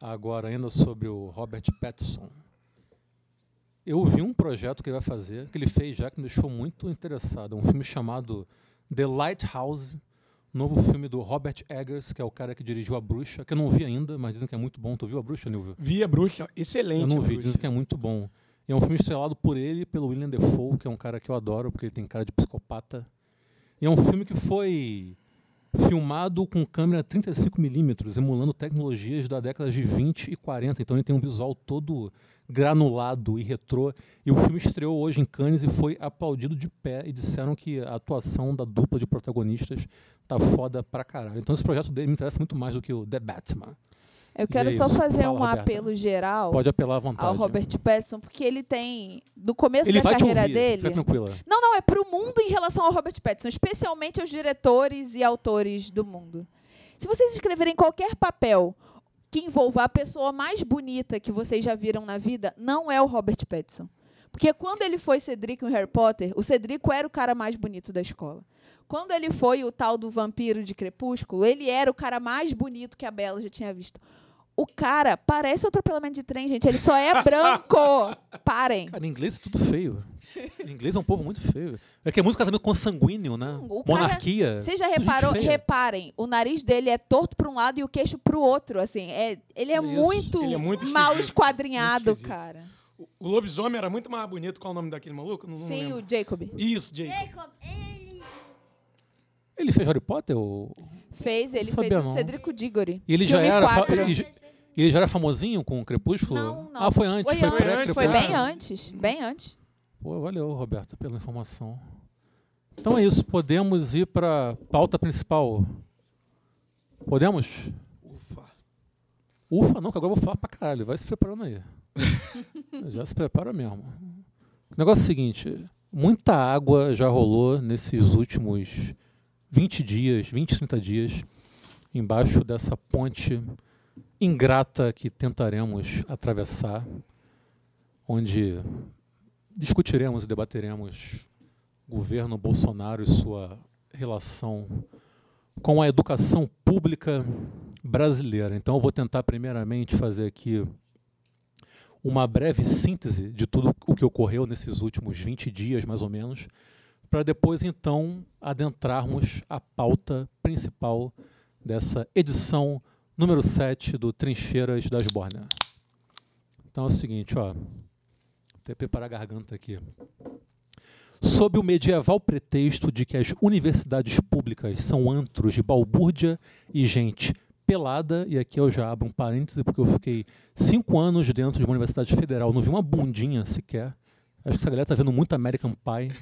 Agora, ainda sobre o Robert Pattinson. Eu vi um projeto que ele vai fazer, que ele fez já, que me deixou muito interessado. Um filme chamado The Lighthouse, novo filme do Robert Eggers, que é o cara que dirigiu A Bruxa, que eu não vi ainda, mas dizem que é muito bom. Tu viu A Bruxa, Nilvio? Via Bruxa, excelente. Eu não a vi, dizem que é muito bom. E é um filme estrelado por ele e pelo William Defoe, que é um cara que eu adoro, porque ele tem cara de psicopata. E é um filme que foi filmado com câmera 35mm, emulando tecnologias da década de 20 e 40. Então ele tem um visual todo granulado e retrô. E o filme estreou hoje em Cannes e foi aplaudido de pé e disseram que a atuação da dupla de protagonistas tá foda pra caralho. Então esse projeto dele me interessa muito mais do que o The Batman. Eu quero só fazer Fala, um Roberta. apelo geral Pode apelar à vontade. ao Robert Pattinson, porque ele tem, no começo Ele da carreira ouvir, dele... fica tranquila. Não, não, é pro mundo em relação ao Robert Pattinson, especialmente aos diretores e autores do mundo. Se vocês escreverem qualquer papel que envolva a pessoa mais bonita que vocês já viram na vida, não é o Robert Pattinson. Porque quando ele foi Cedric no Harry Potter, o Cedrico era o cara mais bonito da escola. Quando ele foi o tal do vampiro de Crepúsculo, ele era o cara mais bonito que a Bela já tinha visto. O cara parece um atropelamento de trem, gente. Ele só é branco. Parem. Cara, em inglês é tudo feio. Em inglês é um povo muito feio. É que é muito casamento consanguíneo, né? o cara- Monarquia. Você já reparou? Reparem, o nariz dele é torto para um lado e o queixo para o outro. Assim, é, ele é muito, Ele é muito mal esquisito, esquadrinhado, muito cara. O- O lobisomem era muito mais bonito. Qual é o nome daquele maluco? Não, não Sim, lembro. o Jacob Isso, Jake. Jacob, ele. Ele fez Harry Potter? Ou... fez, ele fez o não. Cedrico Diggory. E ele já era. Ele, já- ele já era famosinho com o Crepúsculo? Não, não. Ah, foi antes. Foi, Foi, antes, foi bem antes, bem antes. Pô, valeu, Roberto, pela informação. Então é isso. Podemos ir para pauta principal. Podemos? Ufa. Ufa, não, que agora eu vou falar pra caralho. Vai se preparando aí. já se prepara mesmo. O negócio é o seguinte: muita água já rolou nesses últimos 20 dias, 20, 30 dias, embaixo dessa ponte ingrata que tentaremos atravessar, onde discutiremos e debateremos governo Bolsonaro e sua relação com a educação pública brasileira. Então, eu vou tentar, primeiramente, fazer aqui uma breve síntese de tudo o que ocorreu nesses últimos 20 dias, mais ou menos, para depois, então, adentrarmos a pauta principal dessa edição número 7 do Trincheiras das Borne. Então é o seguinte, ó. Até preparar a garganta aqui sob o medieval pretexto de que as universidades públicas são antros de balbúrdia e gente pelada, e aqui eu já abro um parêntese, porque eu fiquei cinco anos dentro de uma universidade federal, não vi uma bundinha sequer. Acho que essa galera está vendo muito American Pie.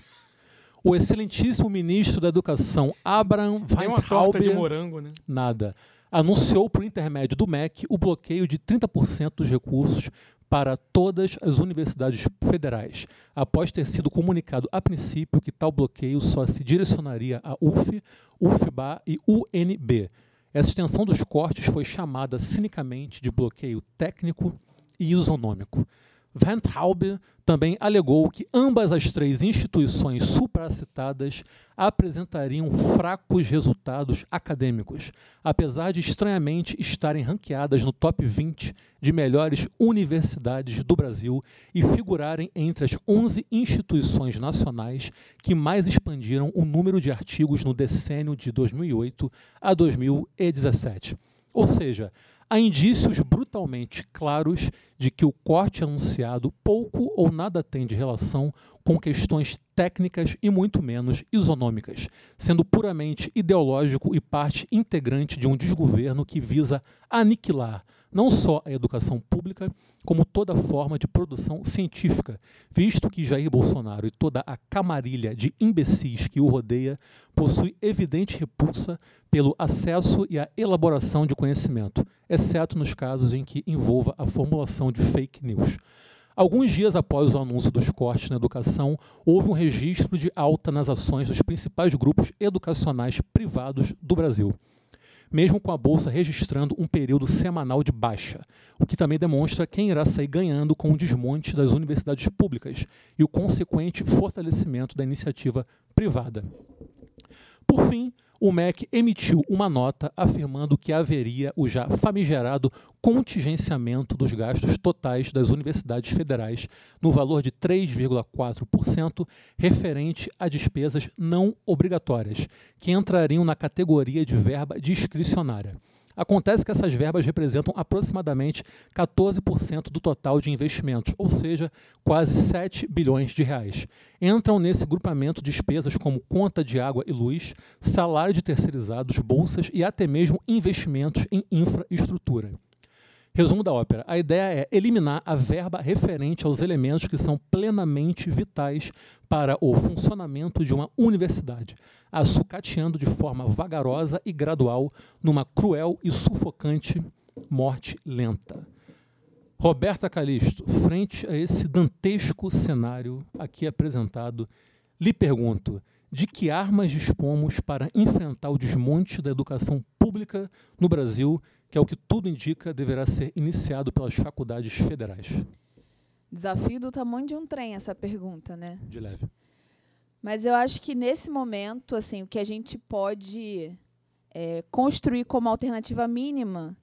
O excelentíssimo ministro da Educação, Abraham Tem uma torta de Weintraub, morango, né? nada, anunciou por intermédio do MEC o bloqueio de 30% dos recursos para todas as universidades federais, após ter sido comunicado a princípio que tal bloqueio só se direcionaria a UF, UFBA e UNB. Essa extensão dos cortes foi chamada cinicamente de bloqueio técnico e isonômico. Van Traub também alegou que ambas as três instituições supracitadas apresentariam fracos resultados acadêmicos, apesar de estranhamente estarem ranqueadas no top 20 de melhores universidades do Brasil e figurarem entre as 11 instituições nacionais que mais expandiram o número de artigos no decênio de 2008 a 2017. Ou seja, há indícios brutalmente claros de que o corte anunciado pouco ou nada tem de relação com questões técnicas e muito menos isonômicas, sendo puramente ideológico e parte integrante de um desgoverno que visa aniquilar não só a educação pública, como toda forma de produção científica, visto que Jair Bolsonaro e toda a camarilha de imbecis que o rodeia possui evidente repulsa pelo acesso e a elaboração de conhecimento, exceto nos casos em que envolva a formulação de fake news. Alguns dias após o anúncio dos cortes na educação, houve um registro de alta nas ações dos principais grupos educacionais privados do Brasil mesmo com a bolsa registrando um período semanal de baixa, o que também demonstra quem irá sair ganhando com o desmonte das universidades públicas e o consequente fortalecimento da iniciativa privada. Por fim, o MEC emitiu uma nota afirmando que haveria o já famigerado contingenciamento dos gastos totais das universidades federais no valor de 3,4% referente a despesas não obrigatórias, que entrariam na categoria de verba discricionária. Acontece que essas verbas representam aproximadamente 14% do total de investimentos, ou seja, quase 7 bilhões de reais. Entram nesse grupamento despesas como conta de água e luz, salário de terceirizados, bolsas e até mesmo investimentos em infraestrutura. Resumo da ópera: a ideia é eliminar a verba referente aos elementos que são plenamente vitais para o funcionamento de uma universidade, a sucateando de forma vagarosa e gradual numa cruel e sufocante morte lenta. Roberta Calisto, frente a esse dantesco cenário aqui apresentado, lhe pergunto: de que armas dispomos para enfrentar o desmonte da educação pública no Brasil, que é o que tudo indica deverá ser iniciado pelas faculdades federais? Desafio do tamanho de um trem essa pergunta, né? De leve. Mas eu acho que nesse momento, assim, o que a gente pode é, construir como alternativa mínima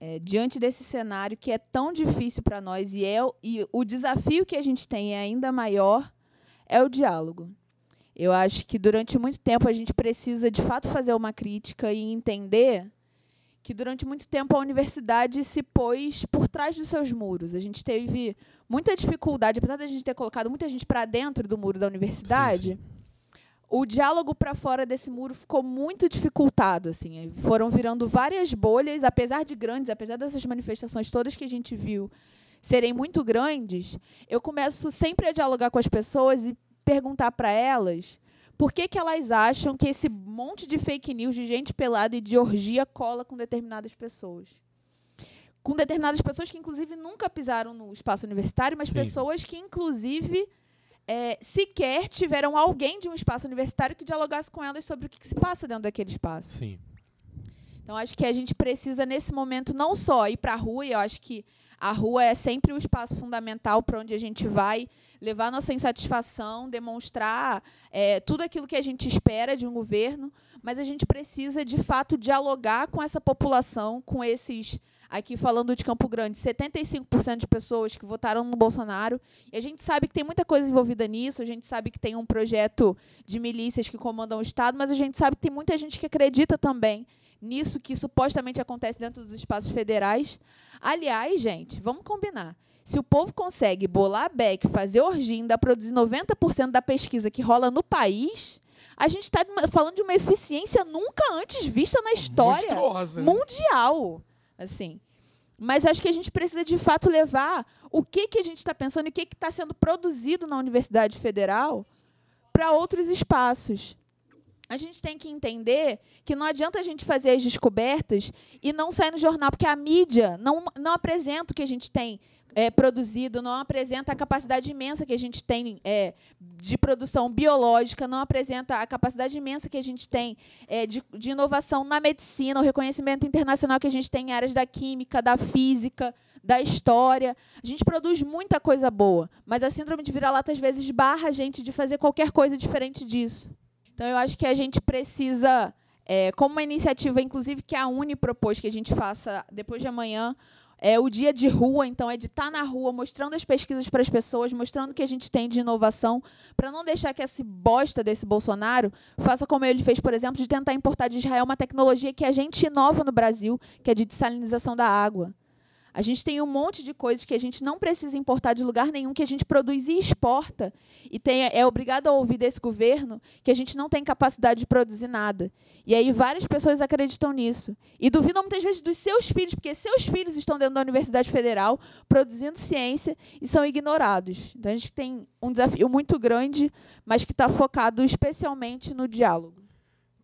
é, diante desse cenário que é tão difícil para nós e, é, o- e o desafio que a gente tem é ainda maior é o diálogo. Eu acho que durante muito tempo a gente precisa de fato fazer uma crítica e entender que durante muito tempo a universidade se pôs por trás dos seus muros. A gente teve muita dificuldade, apesar da gente ter colocado muita gente para dentro do muro da universidade, o diálogo para fora desse muro ficou muito dificultado. Assim, foram virando várias bolhas, apesar de grandes, apesar dessas manifestações todas que a gente viu serem muito grandes. Eu começo sempre a dialogar com as pessoas e perguntar para elas por que, que elas acham que esse monte de fake news de gente pelada e de orgia cola com determinadas pessoas. com determinadas pessoas que, inclusive, nunca pisaram no espaço universitário, mas Sim. pessoas que, inclusive, é, sequer tiveram alguém de um espaço universitário que dialogasse com elas sobre o que, que se passa dentro daquele espaço. Sim. Então, acho que a gente precisa, nesse momento, não só ir para a rua, e eu acho que a rua é sempre o espaço fundamental para onde a gente vai levar nossa insatisfação, demonstrar é, tudo aquilo que a gente espera de um governo, mas a gente precisa, de fato, dialogar com essa população, com esses. Aqui falando de Campo Grande, 75% de pessoas que votaram no Bolsonaro. E a gente sabe que tem muita coisa envolvida nisso, a gente sabe que tem um projeto de milícias que comandam o Estado, mas a gente sabe que tem muita gente que acredita também nisso que supostamente acontece dentro dos espaços federais. Aliás, gente, vamos combinar. Se o povo consegue bolar back, fazer orgia, ainda produzir 90% da pesquisa que rola no país, a gente está falando de uma eficiência nunca antes vista na história Monstruosa, né? mundial. Assim. Mas acho que a gente precisa, de fato, levar o que, que a gente está pensando e o que está sendo produzido na Universidade Federal para outros espaços. A gente tem que entender que não adianta a gente fazer as descobertas e não sair no jornal, porque a mídia não, não apresenta o que a gente tem é, produzido, não apresenta a capacidade imensa que a gente tem é, de produção biológica, não apresenta a capacidade imensa que a gente tem é, de, de inovação na medicina, o reconhecimento internacional que a gente tem em áreas da química, da física, da história. A gente produz muita coisa boa, mas a síndrome de vira-lata às vezes barra a gente de fazer qualquer coisa diferente disso. Então, eu acho que a gente precisa, é, como uma iniciativa, inclusive, que a Uni propôs que a gente faça depois de amanhã, é o dia de rua, então é de estar na rua, mostrando as pesquisas para as pessoas, mostrando o que a gente tem de inovação, para não deixar que esse bosta desse Bolsonaro faça como ele fez, por exemplo, de tentar importar de Israel uma tecnologia que a gente inova no Brasil, que é de dessalinização da água. A gente tem um monte de coisas que a gente não precisa importar de lugar nenhum, que a gente produz e exporta. E tem, é obrigado a ouvir desse governo que a gente não tem capacidade de produzir nada. E aí várias pessoas acreditam nisso. E duvidam muitas vezes dos seus filhos, porque seus filhos estão dentro da Universidade Federal produzindo ciência e são ignorados. Então a gente tem um desafio muito grande, mas que está focado especialmente no diálogo.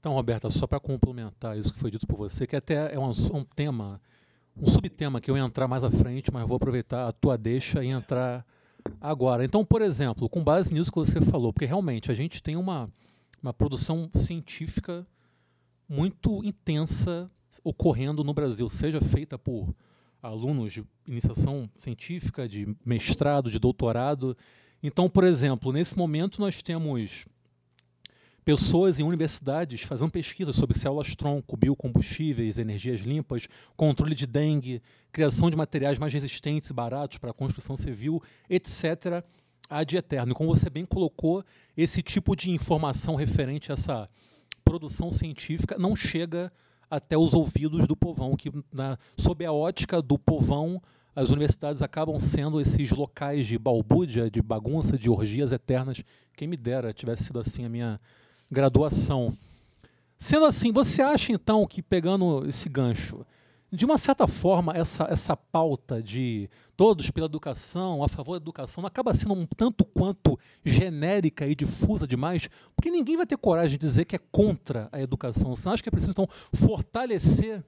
Então, Roberta, só para complementar isso que foi dito por você, que até é um, um tema, um subtema que eu ia entrar mais à frente, mas vou aproveitar a tua deixa e entrar agora. Então, por exemplo, com base nisso que você falou, porque realmente a gente tem uma, uma produção científica muito intensa ocorrendo no Brasil, seja feita por alunos de iniciação científica, de mestrado, de doutorado. Então, por exemplo, nesse momento nós temos pessoas em universidades fazendo pesquisas sobre células-tronco, biocombustíveis, energias limpas, controle de dengue, criação de materiais mais resistentes e baratos para a construção civil, etc. Ad eterno. E como você bem colocou, esse tipo de informação referente a essa produção científica não chega até os ouvidos do povão, que na, sob a ótica do povão, as universidades acabam sendo esses locais de balbúrdia, de bagunça, de orgias eternas. Quem me dera tivesse sido assim a minha graduação. Sendo assim, você acha então que pegando esse gancho, de uma certa forma essa, essa pauta de todos pela educação, a favor da educação, acaba sendo um tanto quanto genérica e difusa demais, porque ninguém vai ter coragem de dizer que é contra a educação. Você acha que é preciso então fortalecer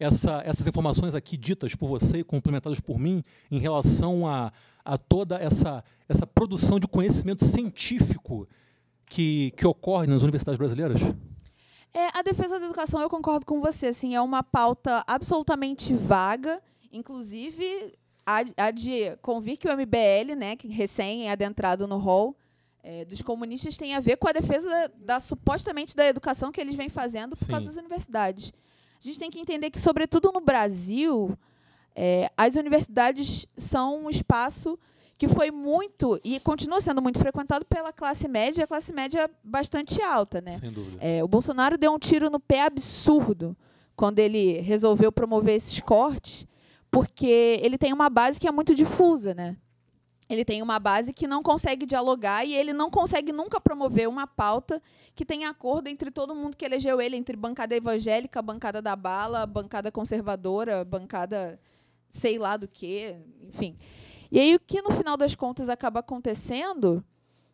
essa, essas informações aqui ditas por você e complementadas por mim em relação a, a toda essa, essa produção de conhecimento científico que, que ocorre nas universidades brasileiras? É, a defesa da educação, eu concordo com você. Assim, é uma pauta absolutamente vaga, inclusive há, há de convir que o MBL, né, que recém é adentrado no rol é, dos comunistas, tem a ver com a defesa da, da, supostamente da educação que eles vêm fazendo por Sim. causa das universidades. A gente tem que entender que, sobretudo no Brasil, é, as universidades são um espaço que foi muito e continua sendo muito frequentado pela classe média, a classe média bastante alta, né? Sem dúvida. É, o Bolsonaro deu um tiro no pé absurdo quando ele resolveu promover esses cortes, porque ele tem uma base que é muito difusa, né? Ele tem uma base que não consegue dialogar e ele não consegue nunca promover uma pauta que tenha acordo entre todo mundo que elegeu ele, entre bancada evangélica, bancada da bala, bancada conservadora, bancada sei lá do que, enfim. E aí o que no final das contas acaba acontecendo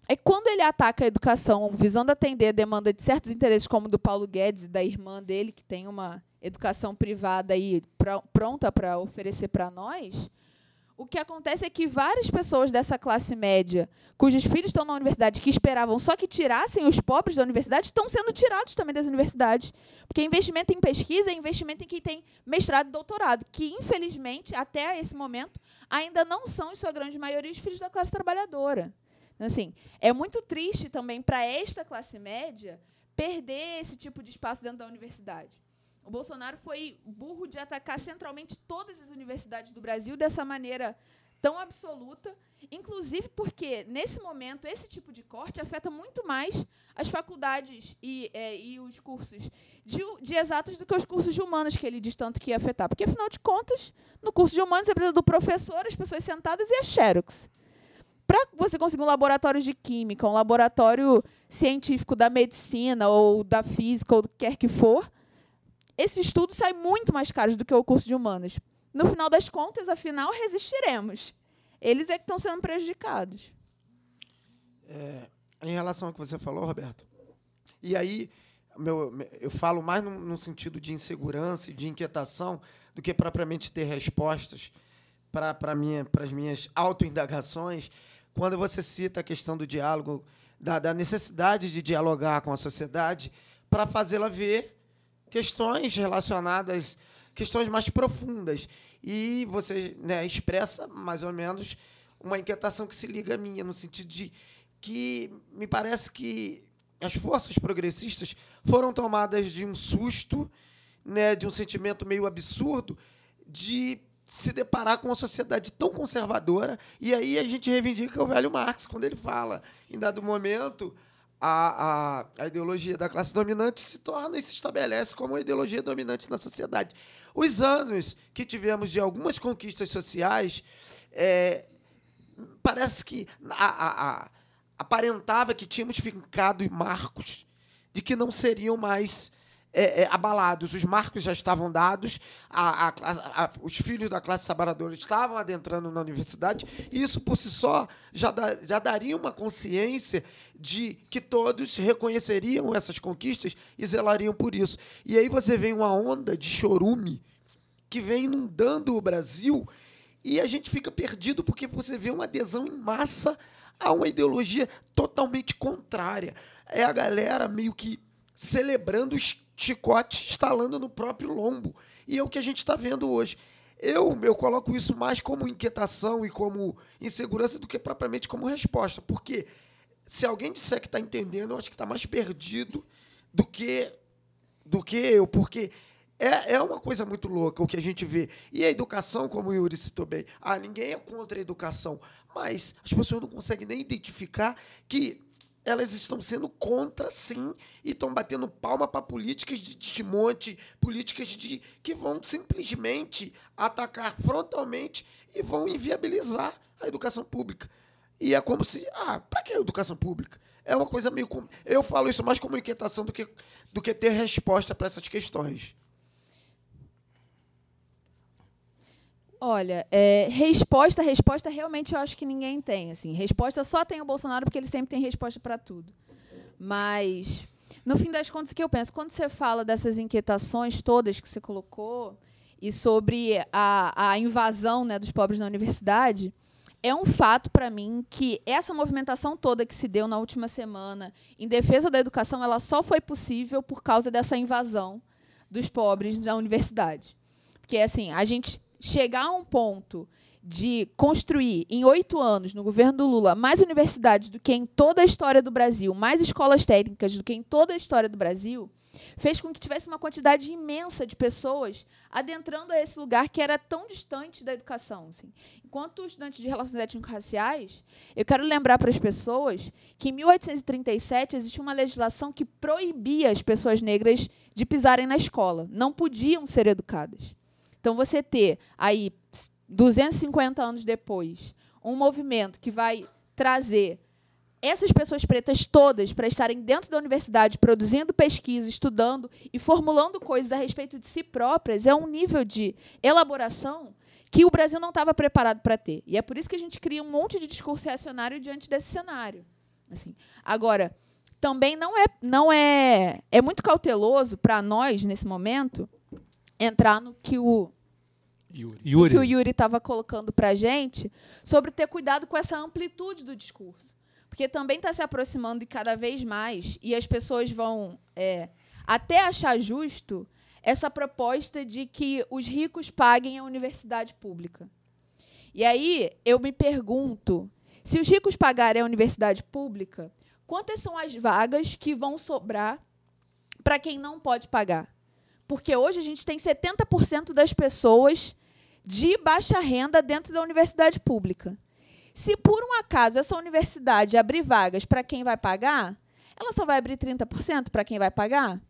é que quando ele ataca a educação visando atender a demanda de certos interesses, como do Paulo Guedes e da irmã dele, que tem uma educação privada aí pra, pronta para oferecer para nós, o que acontece é que várias pessoas dessa classe média, cujos filhos estão na universidade, que esperavam só que tirassem os pobres da universidade, estão sendo tirados também das universidades. Porque investimento em pesquisa é investimento em quem tem mestrado e doutorado, que, infelizmente, até esse momento, ainda não são, em sua grande maioria, os filhos da classe trabalhadora. Assim, é muito triste também para esta classe média perder esse tipo de espaço dentro da universidade. O Bolsonaro foi burro de atacar centralmente todas as universidades do Brasil dessa maneira tão absoluta, inclusive porque, nesse momento, esse tipo de corte afeta muito mais as faculdades e, é, e os cursos de, de, exatos do que os cursos de humanas que ele diz tanto que ia afetar. Porque, afinal de contas, no curso de humanas, você precisa do professor, as pessoas sentadas e a xerox. Para você conseguir um laboratório de química, um laboratório científico da medicina ou da física ou do que quer que for, esse estudo sai muito mais caro do que o curso de humanas. No final das contas, afinal, resistiremos. Eles é que estão sendo prejudicados. É, em relação ao que você falou, Roberto, e aí meu, eu falo mais no, no sentido de insegurança e de inquietação do que propriamente ter respostas para minha, as minhas autoindagações, quando você cita a questão do diálogo, da, da necessidade de dialogar com a sociedade para fazê-la ver questões relacionadas, questões mais profundas. E você né, expressa, mais ou menos, uma inquietação que se liga à minha, no sentido de que me parece que as forças progressistas foram tomadas de um susto, né, de um sentimento meio absurdo, de se deparar com uma sociedade tão conservadora. E aí a gente reivindica o velho Marx, quando ele fala, em dado momento, a, a, a, ideologia da classe dominante se torna e se estabelece como a ideologia dominante na sociedade. Os anos que tivemos de algumas conquistas sociais, é, parece que a, aparentava que tínhamos fincado marcos de que não seriam mais é, é, abalados. Os marcos já estavam dados, a, a, a, os filhos da classe trabalhadora estavam adentrando na universidade, e isso por si só já, da, já daria uma consciência de que todos reconheceriam essas conquistas e zelariam por isso. E aí você vem uma onda de chorume que vem inundando o Brasil e a gente fica perdido porque você vê uma adesão em massa a uma ideologia totalmente contrária. É a galera meio que celebrando os chicote instalando no próprio lombo. E é o que a gente está vendo hoje. Eu, eu coloco isso mais como inquietação e como insegurança do que propriamente como resposta. Porque se alguém disser que está entendendo, eu acho que está mais perdido do que, do que eu. Porque é, é uma coisa muito louca o que a gente vê. E a educação, como o Yuri citou bem, ah, ninguém é contra a educação. Mas as pessoas não conseguem nem identificar que elas estão sendo contra, sim, e estão batendo palma para políticas de desmonte, políticas de que vão simplesmente atacar frontalmente e vão inviabilizar a educação pública. E é como se, ah, para que a educação pública? É uma coisa meio. Eu falo isso mais como inquietação do que, do que ter resposta para essas questões. Olha, é, resposta, resposta realmente eu acho que ninguém tem. Assim, resposta só tem o Bolsonaro porque ele sempre tem resposta para tudo. Mas no fim das contas, o que eu penso? Quando você fala dessas inquietações todas que você colocou e sobre a, a invasão né, dos pobres na universidade, é um fato para mim que essa movimentação toda que se deu na última semana em defesa da educação, ela só foi possível por causa dessa invasão dos pobres na universidade. Porque assim, a gente chegar a um ponto de construir em oito anos, no governo do Lula, mais universidades do que em toda a história do Brasil, mais escolas técnicas do que em toda a história do Brasil, fez com que tivesse uma quantidade imensa de pessoas adentrando a esse lugar que era tão distante da educação. Assim. Enquanto estudante de relações étnico-raciais, eu quero lembrar para as pessoas que em 1837 existia uma legislação que proibia as pessoas negras de pisarem na escola, não podiam ser educadas. Então, você ter aí, 250 anos depois, um movimento que vai trazer essas pessoas pretas todas para estarem dentro da universidade, produzindo pesquisa, estudando e formulando coisas a respeito de si próprias, é um nível de elaboração que o Brasil não estava preparado para ter. E é por isso que a gente cria um monte de discurso reacionário diante desse cenário. Assim. Agora, também não é, não é, é muito cauteloso para nós nesse momento entrar no que o Yuri. Yuri. que o Yuri estava colocando para a gente sobre ter cuidado com essa amplitude do discurso. Porque também está se aproximando e cada vez mais, e as pessoas vão é, até achar justo essa proposta de que os ricos paguem a universidade pública. E aí eu me pergunto, se os ricos pagarem a universidade pública, quantas são as vagas que vão sobrar para quem não pode pagar? Porque hoje a gente tem 70% das pessoas de baixa renda dentro da universidade pública. Se por um acaso essa universidade abrir vagas para quem vai pagar, ela só vai abrir 30% para quem vai pagar?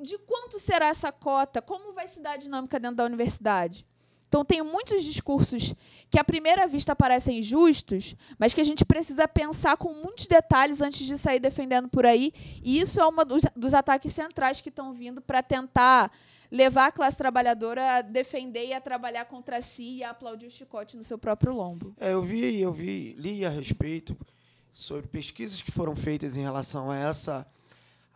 De quanto será essa cota? Como vai se dar a dinâmica dentro da universidade? Então, tem muitos discursos que, à primeira vista, parecem justos, mas que a gente precisa pensar com muitos detalhes antes de sair defendendo por aí. E isso é um dos, dos ataques centrais que estão vindo para tentar levar a classe trabalhadora a defender e a trabalhar contra si e a aplaudir o chicote no seu próprio lombo. É, eu vi, eu vi, li a respeito sobre pesquisas que foram feitas em relação a essa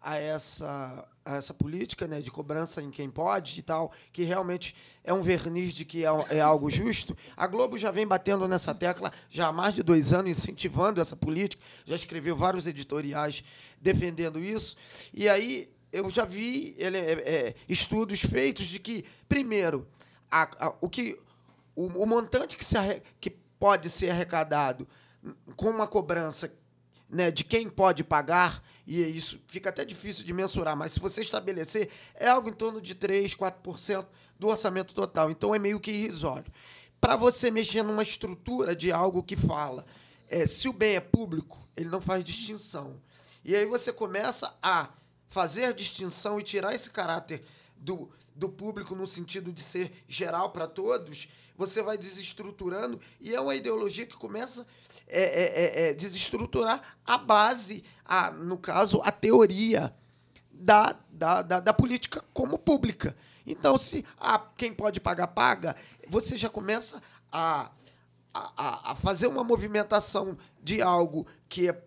a essa essa política, né, de cobrança em quem pode e tal, que realmente é um verniz de que é, é algo justo. A Globo já vem batendo nessa tecla já há mais de dois anos, incentivando essa política, já escreveu vários editoriais defendendo isso. E aí eu já vi ele, é, é, estudos feitos de que, primeiro, a- a- o que o, o montante que, se arre- que pode ser arrecadado com uma cobrança né, de quem pode pagar, e isso fica até difícil de mensurar, mas se você estabelecer, é algo em torno de 3%, 4% do orçamento total. Então é meio que irrisório. Para você mexer numa estrutura de algo que fala, é, se o bem é público, ele não faz distinção. E aí você começa a fazer a distinção e tirar esse caráter do, do público no sentido de ser geral para todos, você vai desestruturando e é uma ideologia que começa é, é, é, é, desestruturar a base, a, no caso, a teoria da, da, da, da política como pública. Então, se ah, quem pode pagar, paga, você já começa a, a, a- a fazer uma movimentação de algo que é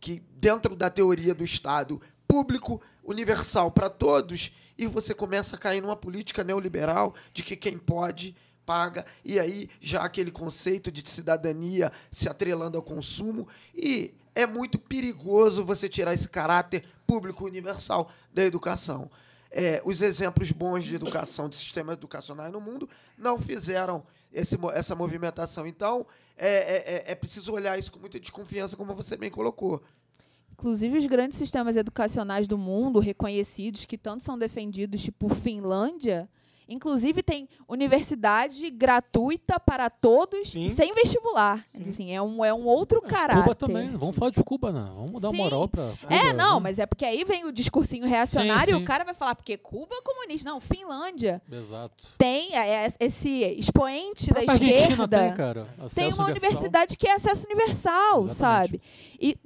que dentro da teoria do Estado público, universal para todos, e você começa a cair numa política neoliberal de que quem pode paga, e aí já aquele conceito de cidadania se atrelando ao consumo, e é muito perigoso você tirar esse caráter público universal da educação. É, os exemplos bons de educação, de sistemas educacionais no mundo, não fizeram esse essa movimentação. Então, é, é- é- é preciso olhar isso com muita desconfiança, como você bem colocou. Inclusive, os grandes sistemas educacionais do mundo, reconhecidos, que tanto são defendidos, tipo Finlândia, inclusive tem universidade gratuita para todos, Sim. sem vestibular. Sim. Assim, é, um, é um outro caráter. Cuba também. Vamos falar de Cuba, né? Vamos dar Sim. moral pra Cuba. É, não, né? mas é porque aí vem o discursinho reacionário Sim, e o cara vai falar, porque Cuba é comunista. Não, Finlândia Exato. tem é, é, esse expoente da esquerda. tem, cara. tem acesso uma universal. universidade que é acesso universal, Exatamente. sabe? E,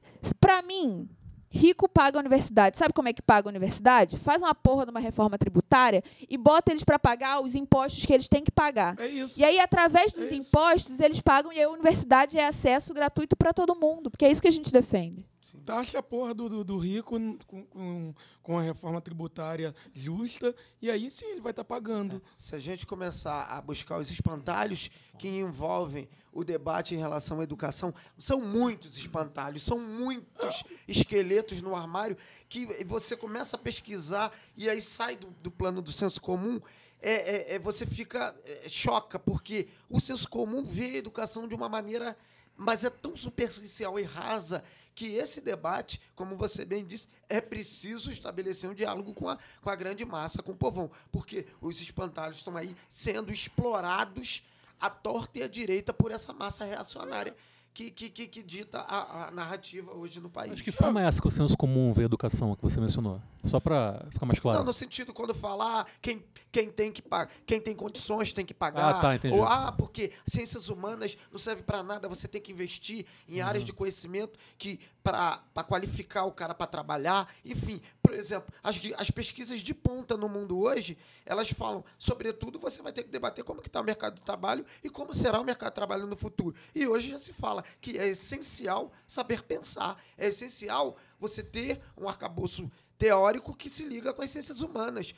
para mim, rico paga a universidade. Sabe como é que paga a universidade? Faz uma porra de uma reforma tributária e bota eles para pagar os impostos que eles têm que pagar. É isso. E aí, através dos É impostos, eles pagam e a universidade é acesso gratuito para todo mundo, porque é isso que a gente defende. Taxa a porra do, do, do rico com, com, com a reforma tributária justa, e aí sim ele vai estar pagando. Se a gente começar a buscar os espantalhos que envolvem o debate em relação à educação, são muitos espantalhos, são muitos esqueletos no armário que você começa a pesquisar e aí sai do, do plano do senso comum. É, é- é- você fica é, choca porque o senso comum vê a educação de uma maneira, mas é tão superficial e rasa que esse debate, como você bem disse, é preciso estabelecer um diálogo com a, com a grande massa, com o povão, porque os espantalhos estão aí sendo explorados à torta e à direita por essa massa reacionária que, que, que, que dita a, a narrativa hoje no país. Mas que forma é essa que o senso comum vê a educação que você mencionou? Só pra ficar mais claro. Não, no sentido quando falar quem, quem tem que pagar, quem tem condições tem que pagar. Ah, tá, entendi. Ou ah, porque ciências humanas não serve para nada, você tem que investir em Uhum. áreas de conhecimento que para qualificar o cara para trabalhar. Enfim, por exemplo, as, as pesquisas de ponta no mundo hoje, elas falam, sobretudo, você vai ter que debater como que está o mercado de trabalho e como será o mercado de trabalho no futuro. E hoje já se fala que é essencial saber pensar, é essencial você ter um arcabouço teórico que se liga com as ciências humanas.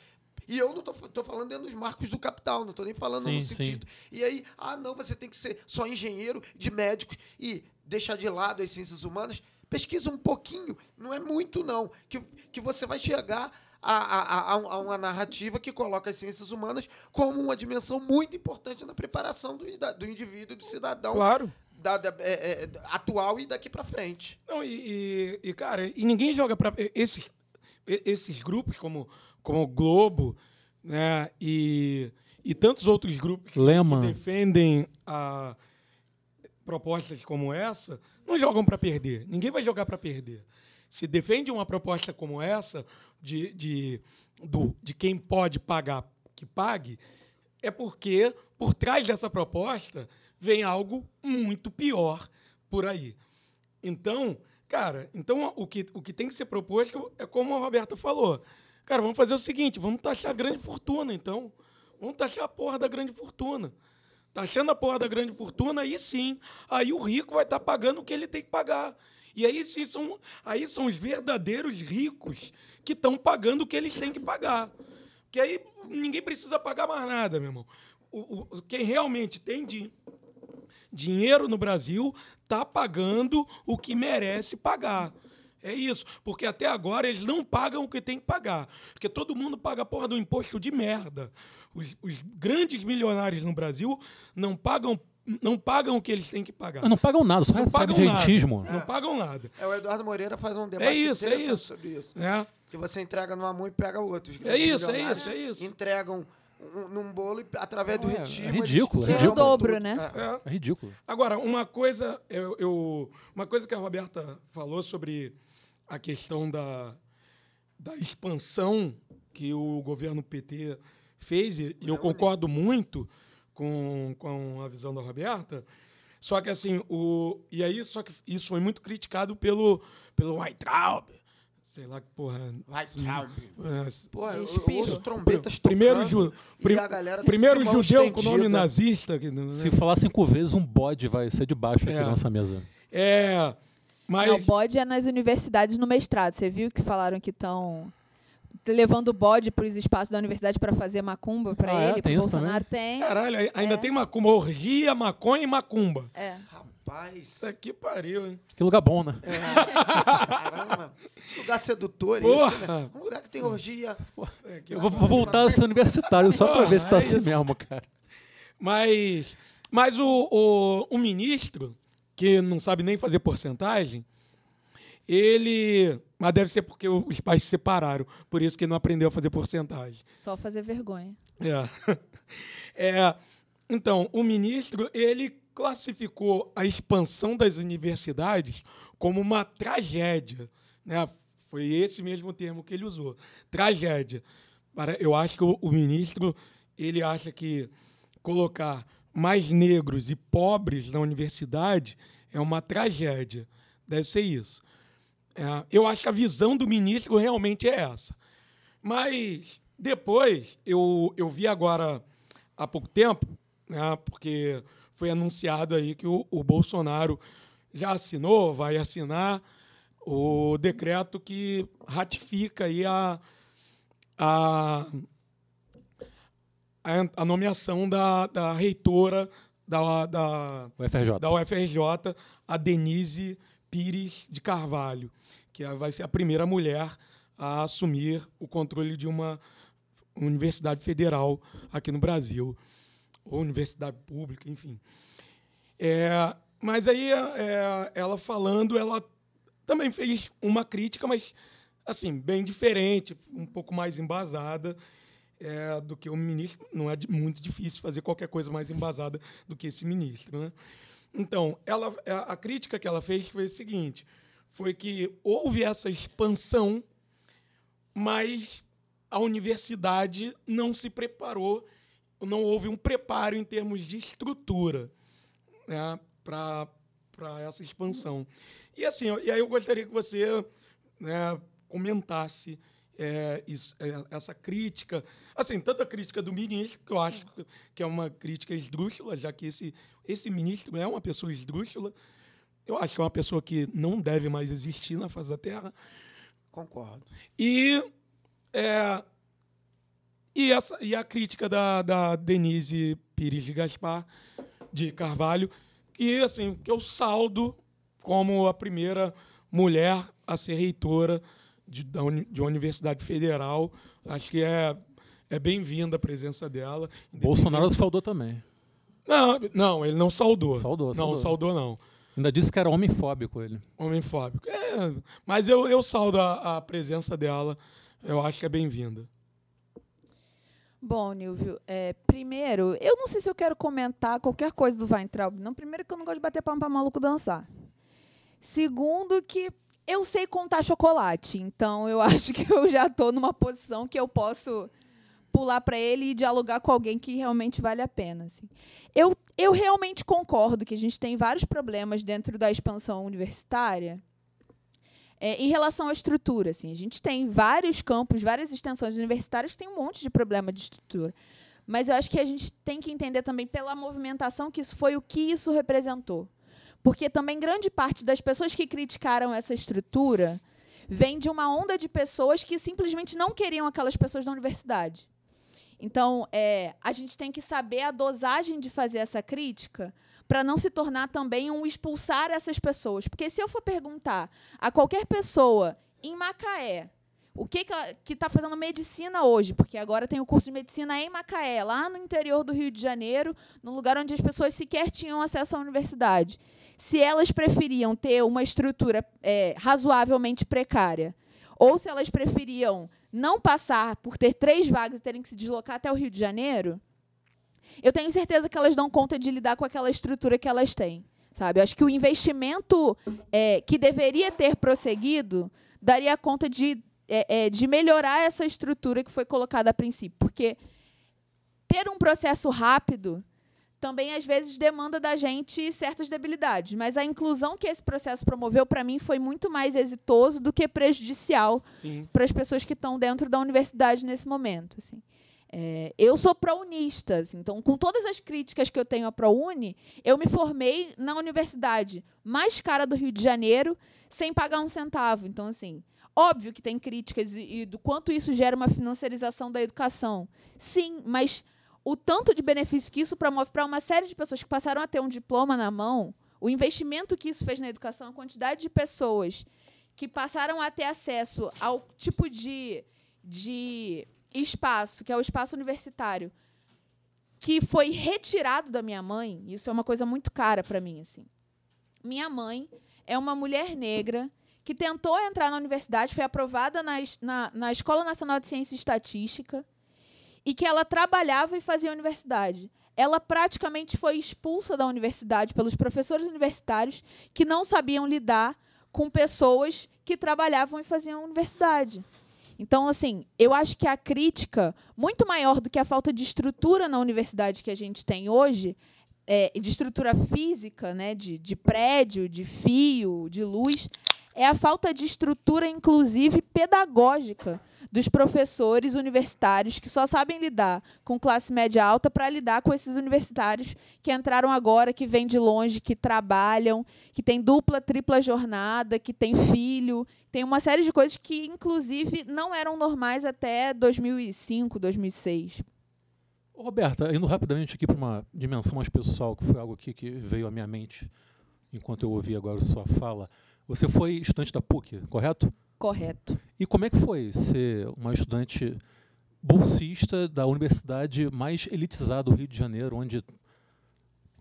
E eu não tô, tô falando dentro dos marcos do capital, não tô nem falando Sim, no sim. sentido. E aí, ah, não, você tem que ser só engenheiro de médicos e deixar de lado as ciências humanas. Pesquisa um pouquinho, não é muito, não. Que, que você vai chegar a, a, a, a uma narrativa que coloca as ciências humanas como uma dimensão muito importante na preparação do, do indivíduo, do cidadão Claro. da- da- é, é, atual e daqui para frente. Não, e, e- e, cara, e ninguém joga para esses esses grupos como como o Globo, né, e, e tantos outros grupos que- Lema. que defendem a propostas como essa, não jogam para perder. Ninguém vai jogar para perder. Se defende uma proposta como essa de, de, do, de quem pode pagar que pague, é porque por trás dessa proposta vem algo muito pior por aí. Então, cara, então o que, o que tem que ser proposto é como a Roberta falou. Cara, vamos fazer o seguinte, vamos taxar a grande fortuna, então. Vamos taxar a porra da grande fortuna. Taxando a porra da grande fortuna, aí sim, aí o rico vai estar pagando o que ele tem que pagar. E aí sim são, aí são os verdadeiros ricos que estão pagando o que eles têm que pagar. Porque aí ninguém precisa pagar mais nada, meu irmão. O, o- quem realmente tem di- dinheiro no Brasil está pagando o que merece pagar. É isso. Porque até agora eles não pagam o que tem que pagar. Porque todo mundo paga a porra do imposto de merda. Os, os grandes milionários no Brasil não pagam, não pagam o que eles têm que pagar. Mas não pagam nada, só Não recebem pagam de nada. rentismo. Não pagam nada. É, o Eduardo Moreira faz um debate É isso, é isso. sobre isso. né? Que você entrega numa mão e pega outra. Os É isso, é isso, é isso. Entregam um- num bolo e através do É, é retiro. ridículo, eles é Tira o dobro, né? É. É. É ridículo. Agora, uma coisa, eu, eu- uma coisa que a Roberta falou sobre a questão da, da expansão que o governo PT fez, e eu concordo muito com, com a visão da Roberta, só que assim, o, e aí, só que isso foi muito criticado pelo, pelo Weintraub, sei lá que porra... É, Pô, eu, eu Suspiro. ouço trombetas primeiro ju, e prim- galera primeiro judeu com nome nazista. Que, né? Se falar cinco vezes, um bode vai ser de baixo aqui É. na nossa mesa. É, mas... Não, bode é nas universidades no mestrado. Você viu que falaram que estão levando o bode para os espaços da universidade para fazer macumba para Ah, é? ele, para Tem o isso Bolsonaro? Tem. Caralho, ai- ainda É. tem macumba, orgia, maconha e macumba. É. Rapaz, aqui pariu, hein? Que lugar bom, né? caramba. Lugar sedutor Porra. esse, né? Um lugar que tem orgia. É, que- Eu vou, vou voltar a ser universitário só pra ver se tá É assim isso. mesmo, cara. Mas, mas o, o, o ministro, que não sabe nem fazer porcentagem, ele. Mas deve ser porque os pais se separaram, por isso que ele não aprendeu a fazer porcentagem. Só fazer vergonha. É. É, então, o ministro ele classificou a expansão das universidades como uma tragédia. Né? Foi esse mesmo termo que ele usou. Tragédia. Eu acho que o, o ministro ele acha que colocar mais negros e pobres na universidade é uma tragédia. Deve ser isso. É, eu acho que a visão do ministro realmente é essa. Mas depois, eu, eu vi agora há pouco tempo, né, porque foi anunciado aí que o, o Bolsonaro já assinou, vai assinar o decreto que ratifica aí a, a, a, nomeação da, da reitora da, da, O FRJ. da UFRJ, a Denise Pires de Carvalho, que é- vai ser a primeira mulher a assumir o controle de uma universidade federal aqui no Brasil, ou universidade pública, enfim. É, mas aí, é, ela falando, ela também fez uma crítica, mas assim, bem diferente, um pouco mais embasada é, do que o ministro. Não é muito difícil fazer qualquer coisa mais embasada do que esse ministro. Né? Então, ela, a a crítica que ela fez foi o seguinte: foi que houve essa expansão, mas a universidade não se preparou, não houve um preparo em termos de estrutura né, para essa expansão. E assim, e aí eu gostaria que você né, comentasse é, isso, é, essa crítica, assim, tanto a crítica do ministro, que eu acho que é uma crítica esdrúxula, já que esse, esse ministro é uma pessoa esdrúxula, eu acho que é uma pessoa que não deve mais existir na face da Terra, Concordo. e, é, E, essa, e a crítica da, da Denise Pires de Gaspar, de Carvalho, que, assim, que eu saldo como a primeira mulher a ser reitora de, da de uma universidade federal. Acho que é, é bem-vinda a presença dela. Bolsonaro saudou também. Não, não, ele não saudou. Saudou, Não, saudou. saudou não. Ainda disse que era homofóbico ele. Homofóbico. É, mas eu, eu saldo a, a presença dela. Eu acho que é bem-vinda. Bom, Nilvio, é, primeiro, eu não sei se eu quero comentar qualquer coisa do Weintraub. Não, primeiro que eu não gosto de bater palma para maluco dançar. Segundo que eu sei contar chocolate, então eu acho que eu já estou numa posição que eu posso pular para ele e dialogar com alguém que realmente vale a pena. Assim. Eu, eu realmente concordo que a gente tem vários problemas dentro da expansão universitária é, em relação à estrutura. Assim. A gente tem vários campos, várias extensões universitárias que tem um monte de problema de estrutura. Mas eu acho que a gente tem que entender também pela movimentação que isso foi, o que isso representou. Porque também grande parte das pessoas que criticaram essa estrutura vem de uma onda de pessoas que simplesmente não queriam aquelas pessoas da universidade. Então, é, a gente tem que saber a dosagem de fazer essa crítica para não se tornar também um expulsar essas pessoas. Porque se eu for perguntar a qualquer pessoa em Macaé o que que está fazendo medicina hoje, porque agora tem o curso de medicina em Macaé, lá no interior do Rio de Janeiro, num lugar onde as pessoas sequer tinham acesso à universidade. Se elas preferiam ter uma estrutura é, razoavelmente precária, ou se elas preferiam não passar por ter três vagas e terem que se deslocar até o Rio de Janeiro, eu tenho certeza que elas dão conta de lidar com aquela estrutura que elas têm. Sabe? Eu acho que o investimento é, que deveria ter prosseguido daria conta de, é, é, de melhorar essa estrutura que foi colocada a princípio. Porque ter um processo rápido também, às vezes, demanda da gente certas debilidades. Mas a inclusão que esse processo promoveu, para mim, foi muito mais exitoso do que prejudicial para as pessoas que estão dentro da universidade nesse momento. Assim. É, eu sou pró-unista, assim, então, com todas as críticas que eu tenho à ProUni, eu me formei na universidade mais cara do Rio de Janeiro, sem pagar um centavo. Então, assim, óbvio que tem críticas e, e do quanto isso gera uma financiarização da educação. Sim, mas o tanto de benefício que isso promove para uma série de pessoas que passaram a ter um diploma na mão, o investimento que isso fez na educação, a quantidade de pessoas que passaram a ter acesso ao tipo de, de espaço, que é o espaço universitário, que foi retirado da minha mãe, isso é uma coisa muito cara para mim. Assim. Minha mãe é uma mulher negra que tentou entrar na universidade, foi aprovada na, na, na Escola Nacional de Ciência e Estatística, e que ela trabalhava e fazia universidade. Ela praticamente foi expulsa da universidade pelos professores universitários que não sabiam lidar com pessoas que trabalhavam e faziam universidade. Então, assim, eu acho que a crítica, muito maior do que a falta de estrutura na universidade que a gente tem hoje, é, de estrutura física, né, de, de prédio, de fio, de luz, é a falta de estrutura, inclusive pedagógica, dos professores universitários que só sabem lidar com classe média alta para lidar com esses universitários que entraram agora, que vêm de longe, que trabalham, que têm dupla, tripla jornada, que têm filho, tem uma série de coisas que, inclusive, não eram normais até 2005, 2006. Ô, Roberta, indo rapidamente aqui para uma dimensão mais pessoal, que foi algo aqui que veio à minha mente enquanto eu ouvi agora sua fala. Você foi estudante da PUC, correto? Correto. E como é que foi ser uma estudante bolsista da universidade mais elitizada do Rio de Janeiro, onde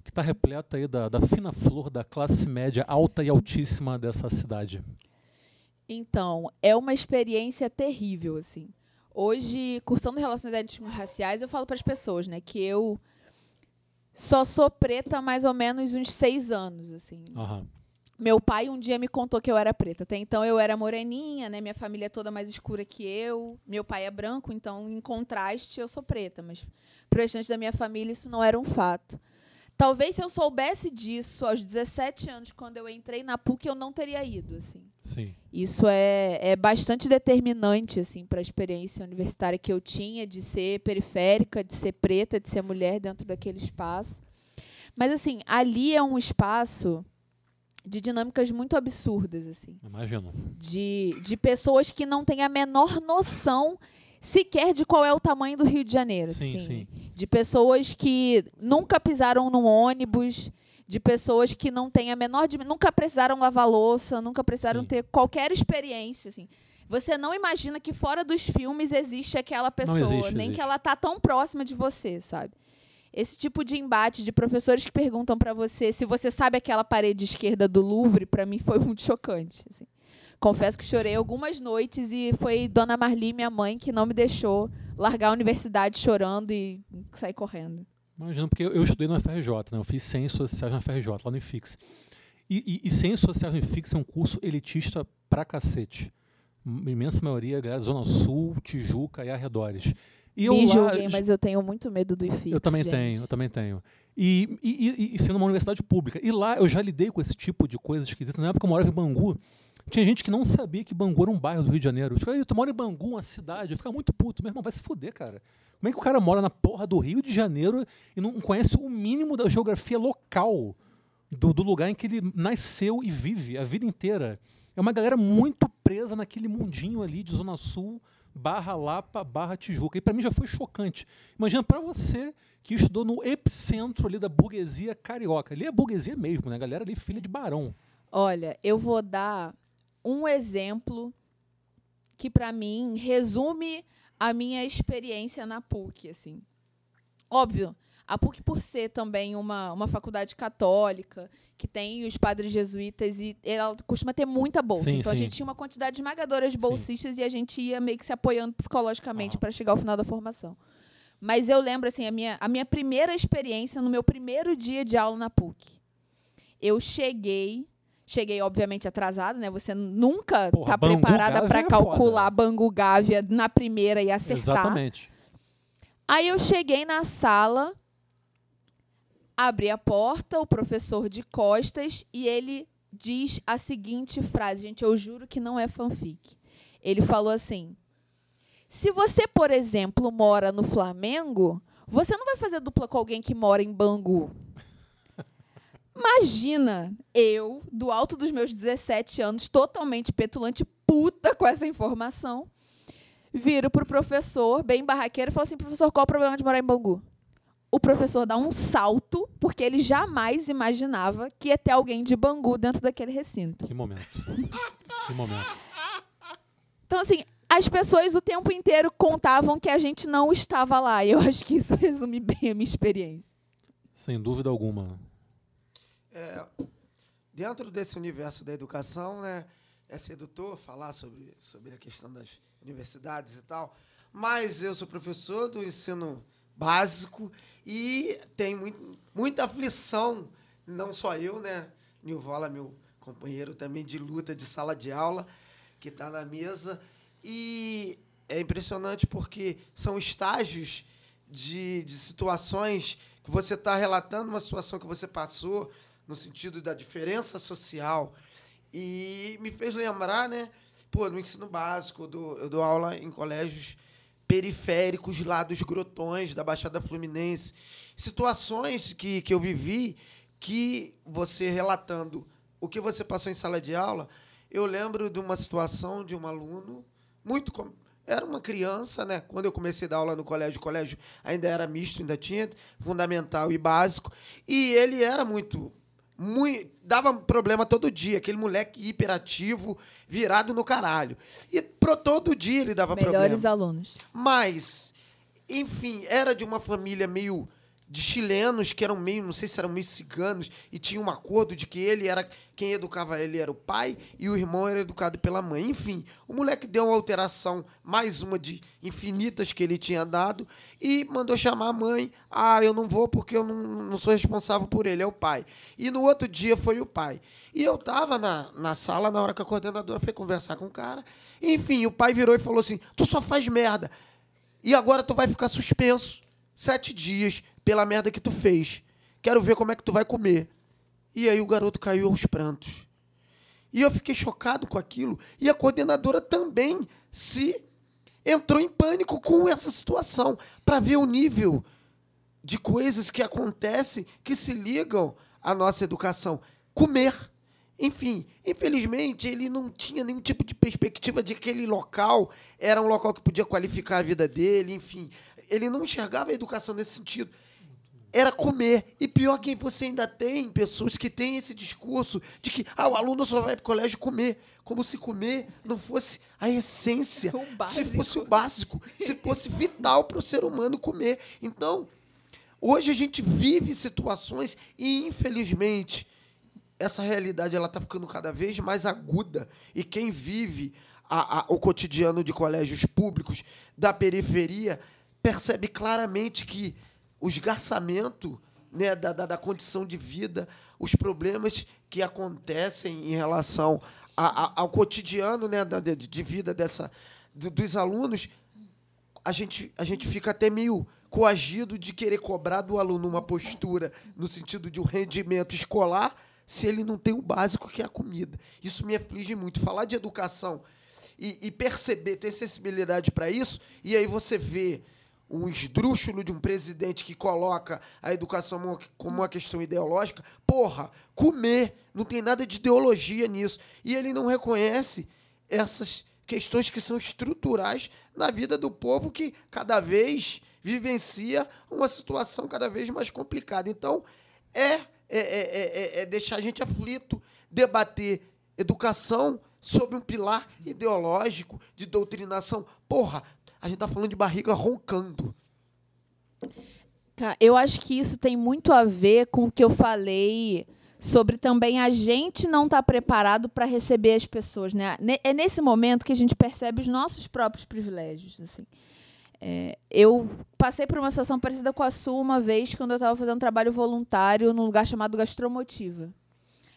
que está repleta aí da, da fina flor da classe média alta e altíssima dessa cidade? Então, é uma experiência terrível, assim. Hoje, cursando Relações Étnico-Raciais, eu falo para as pessoas, né, que eu só sou preta há mais ou menos uns seis anos, assim. Aham. Meu pai um dia me contou que eu era preta. Até então eu era moreninha, né? Minha família é toda mais escura que eu. Meu pai é branco, então, em contraste, eu sou preta. Mas para o restante da minha família, isso não era um fato. Talvez se eu soubesse disso aos 17 anos, quando eu entrei na PUC, eu não teria ido, assim. Sim. Isso é, é bastante determinante assim para a experiência universitária que eu tinha de ser periférica, de ser preta, de ser mulher dentro daquele espaço. Mas assim, ali é um espaço de dinâmicas muito absurdas assim, Imagino. de, de pessoas que não têm a menor noção sequer de qual é o tamanho do Rio de Janeiro. Sim, assim. sim. De pessoas que nunca pisaram num ônibus, de pessoas que não têm a menor. Nunca precisaram lavar louça, nunca precisaram Sim. ter qualquer experiência. Assim. Você não imagina que fora dos filmes existe aquela pessoa, existe, nem existe. que ela tá tão próxima de você, sabe? Esse tipo de embate de professores que perguntam pra você se você sabe aquela parede esquerda do Louvre, pra mim foi muito chocante. assim. Confesso que chorei algumas noites e foi Dona Marli, minha mãe, que não me deixou largar a universidade chorando e sair correndo. Imagina, porque eu, estudei no FRJ, né? Eu fiz Ciências Sociais no FRJ, lá no IFIX. E, e, e Ciências Sociais no IFIX é um curso elitista pra cacete. A imensa maioria, galera, Zona Sul, Tijuca e arredores. E eu me lá- julguem, mas eu tenho muito medo do IFIX, Eu também gente. tenho, eu também tenho. E, e, e, sendo uma universidade pública. E lá eu já lidei com esse tipo de coisa esquisita. Na época eu morava em Bangu, tinha gente que não sabia que Bangu era um bairro do Rio de Janeiro. "Ei, tu mora em Bangu, uma cidade. Eu ficava muito puto. Meu irmão, vai se fuder, cara. Como é que o cara mora na porra do Rio de Janeiro e não conhece o mínimo da geografia local do, do lugar em que ele nasceu e vive a vida inteira? É uma galera muito presa naquele mundinho ali de Zona Sul, barra Lapa, barra Tijuca. E pra mim já foi chocante. Imagina pra você que estudou no epicentro ali da burguesia carioca. Ali é burguesia mesmo, né? A galera ali filha de barão. Olha, eu vou dar um exemplo que para mim resume a minha experiência na PUC, assim. Óbvio, a PUC por ser também uma, uma faculdade católica, que tem os padres jesuítas e ela costuma ter muita bolsa. Sim, então a sim. gente tinha uma quantidade esmagadora de bolsistas e a gente ia meio que se apoiando psicologicamente Aham. para chegar ao final da formação. Mas eu lembro assim, a minha, a minha primeira experiência no meu primeiro dia de aula na PUC. Eu cheguei, cheguei obviamente atrasada, né? Você nunca tá Bangu preparada para é calcular Bangu Gávea na primeira e acertar. Exatamente. Aí eu cheguei na sala, abri a porta, o professor de costas, e ele diz a seguinte frase, gente, eu juro que não é fanfic. Ele falou assim: Se você, por exemplo, mora no Flamengo, você não vai fazer dupla com alguém que mora em Bangu. Imagina eu, do alto dos meus 17 anos, totalmente petulante, puta com essa informação, viro pro professor, bem barraqueiro, e falo assim: professor, qual o problema de morar em Bangu? O professor dá um salto, porque ele jamais imaginava que ia ter alguém de Bangu dentro daquele recinto. Que momento. que momento. Então, assim, as pessoas o tempo inteiro contavam que a gente não estava lá. E eu acho que isso resume bem a minha experiência. Sem dúvida alguma. Dentro desse universo da educação, né, é sedutor falar sobre, sobre a questão das universidades e tal, mas eu sou professor do ensino básico e tem muito, muita aflição, não só eu, né, Nilvola, meu companheiro também de luta de sala de aula, que está na mesa, e é impressionante porque são estágios de, de situações que você está relatando uma situação que você passou no sentido da diferença social. E me fez lembrar, né? Pô, no ensino básico, eu dou, eu dou aula em colégios periféricos lá dos grotões da Baixada Fluminense. Situações que, que eu vivi que você relatando o que você passou em sala de aula, eu lembro de uma situação de um aluno muito com- era uma criança, né? Quando eu comecei a dar aula no colégio, o colégio ainda era misto, ainda tinha fundamental e básico, e ele era muito muito dava problema todo dia, aquele moleque hiperativo, virado no caralho. E pro todo dia ele dava Melhores problema. alunos. Mas, enfim, era de uma família meio de chilenos que eram meio, não sei se eram meio ciganos, e tinha um acordo de que ele era quem educava ele era o pai e o irmão era educado pela mãe. Enfim, o moleque deu uma alteração, mais uma de infinitas que ele tinha dado, e mandou chamar a mãe. Ah, eu não vou porque eu não, não sou responsável por ele, é o pai. E no outro dia foi o pai. E eu tava na, na sala na hora que a coordenadora foi conversar com o cara. Enfim, o pai virou e falou assim: Tu só faz merda. E agora tu vai ficar suspenso sete dias pela merda que tu fez. Quero ver como é que tu vai comer. E aí o garoto caiu aos prantos. E eu fiquei chocado com aquilo. E a coordenadora também se entrou em pânico com essa situação para ver o nível de coisas que acontecem que se ligam à nossa educação. Comer. enfim, infelizmente ele não tinha nenhum tipo de perspectiva de que aquele local era um local que podia qualificar a vida dele, enfim. Ele não enxergava a educação nesse sentido. Era comer. E pior que você ainda tem pessoas que têm esse discurso de que ah, o aluno só vai para o colégio comer. Como se comer não fosse a essência. Se fosse o básico. se fosse vital para o ser humano comer. Então, hoje a gente vive situações e, infelizmente, essa realidade ela está ficando cada vez mais aguda e quem vive a- a- o cotidiano de colégios públicos da periferia percebe claramente que o esgarçamento né, da, da, da condição de vida, os problemas que acontecem em relação a- a- ao cotidiano né, da, de, de vida dessa, do- dos alunos, a gente, a gente fica até meio coagido de querer cobrar do aluno uma postura no sentido de um rendimento escolar se ele não tem o básico que é a comida. Isso me aflige muito. Falar de educação e, e perceber, ter sensibilidade para isso, e aí você vê um esdrúxulo de um presidente que coloca a educação como- uma questão ideológica. Porra, comer, não tem nada de ideologia nisso. E ele não reconhece essas questões que são estruturais na vida do povo que cada vez vivencia uma situação cada vez mais complicada. Então, é, é, é, é- é deixar a gente aflito debater educação sob um pilar ideológico de doutrinação. Porra, a gente tá falando de barriga roncando. Eu acho que isso tem muito a ver com o que eu falei sobre também a gente não estar preparado para receber as pessoas, né? É nesse momento que a gente percebe os nossos próprios privilégios, assim. É, eu passei por uma situação parecida com a sua uma vez quando eu estava fazendo trabalho voluntário num lugar chamado Gastromotiva.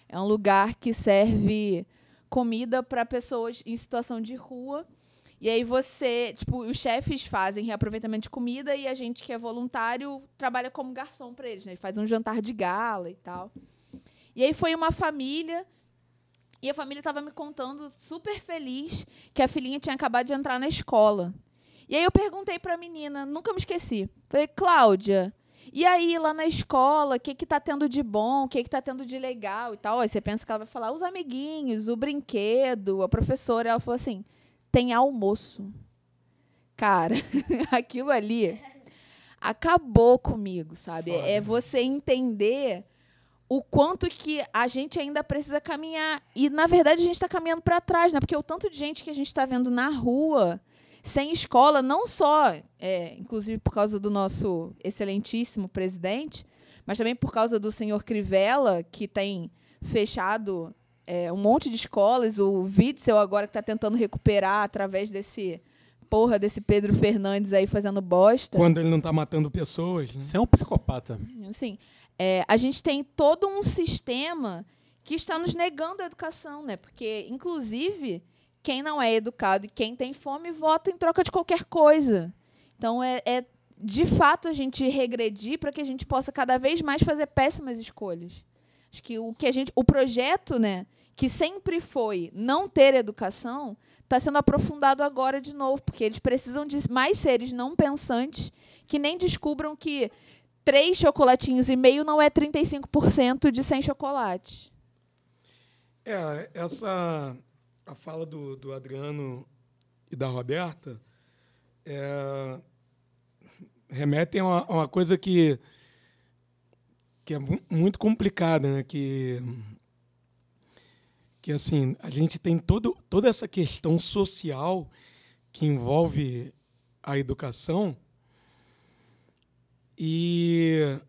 É um lugar que serve comida para pessoas em situação de rua. E aí você, tipo, os chefes fazem reaproveitamento de comida e a gente que é voluntário trabalha como garçom para eles, né? Faz um jantar de gala e tal. E aí foi uma família e a família estava me contando super feliz que a filhinha tinha acabado de entrar na escola. E aí eu perguntei para a menina, nunca me esqueci. Falei, Cláudia, e aí lá na escola, o que que tá tendo de bom, o que que tá tendo de legal e tal? Aí você pensa que ela vai falar os amiguinhos, o brinquedo, a professora. Ela falou assim: tem almoço. Cara, aquilo ali acabou comigo, sabe? É você entender o quanto que a gente ainda precisa caminhar. E, na verdade, a gente está caminhando para trás, né? Porque o tanto de gente que a gente está vendo na rua, sem escola, não só, é, inclusive por causa do nosso excelentíssimo presidente, mas também por causa do senhor Crivella, que tem fechado é, um monte de escolas, o Witzel agora que está tentando recuperar através desse porra desse Pedro Fernandes aí fazendo bosta. Quando ele não está matando pessoas. Né? Você é um psicopata. Assim, é, a gente tem todo um sistema que está nos negando a educação, né? Porque, inclusive, quem não é educado e quem tem fome vota em troca de qualquer coisa. Então, é, é de fato a gente regredir para que a gente possa cada vez mais fazer péssimas escolhas. Acho que o que a gente, o projeto, né, que sempre foi não ter educação, está sendo aprofundado agora de novo, porque eles precisam de mais seres não pensantes que nem descubram que três chocolatinhos e meio não é 35% de 100 chocolates. É, essa a fala do, do Adriano e da Roberta é, remetem a uma, a uma coisa que, que é mu- muito complicada, né? Que, que assim, a gente tem todo, toda essa questão social que envolve a educação. E,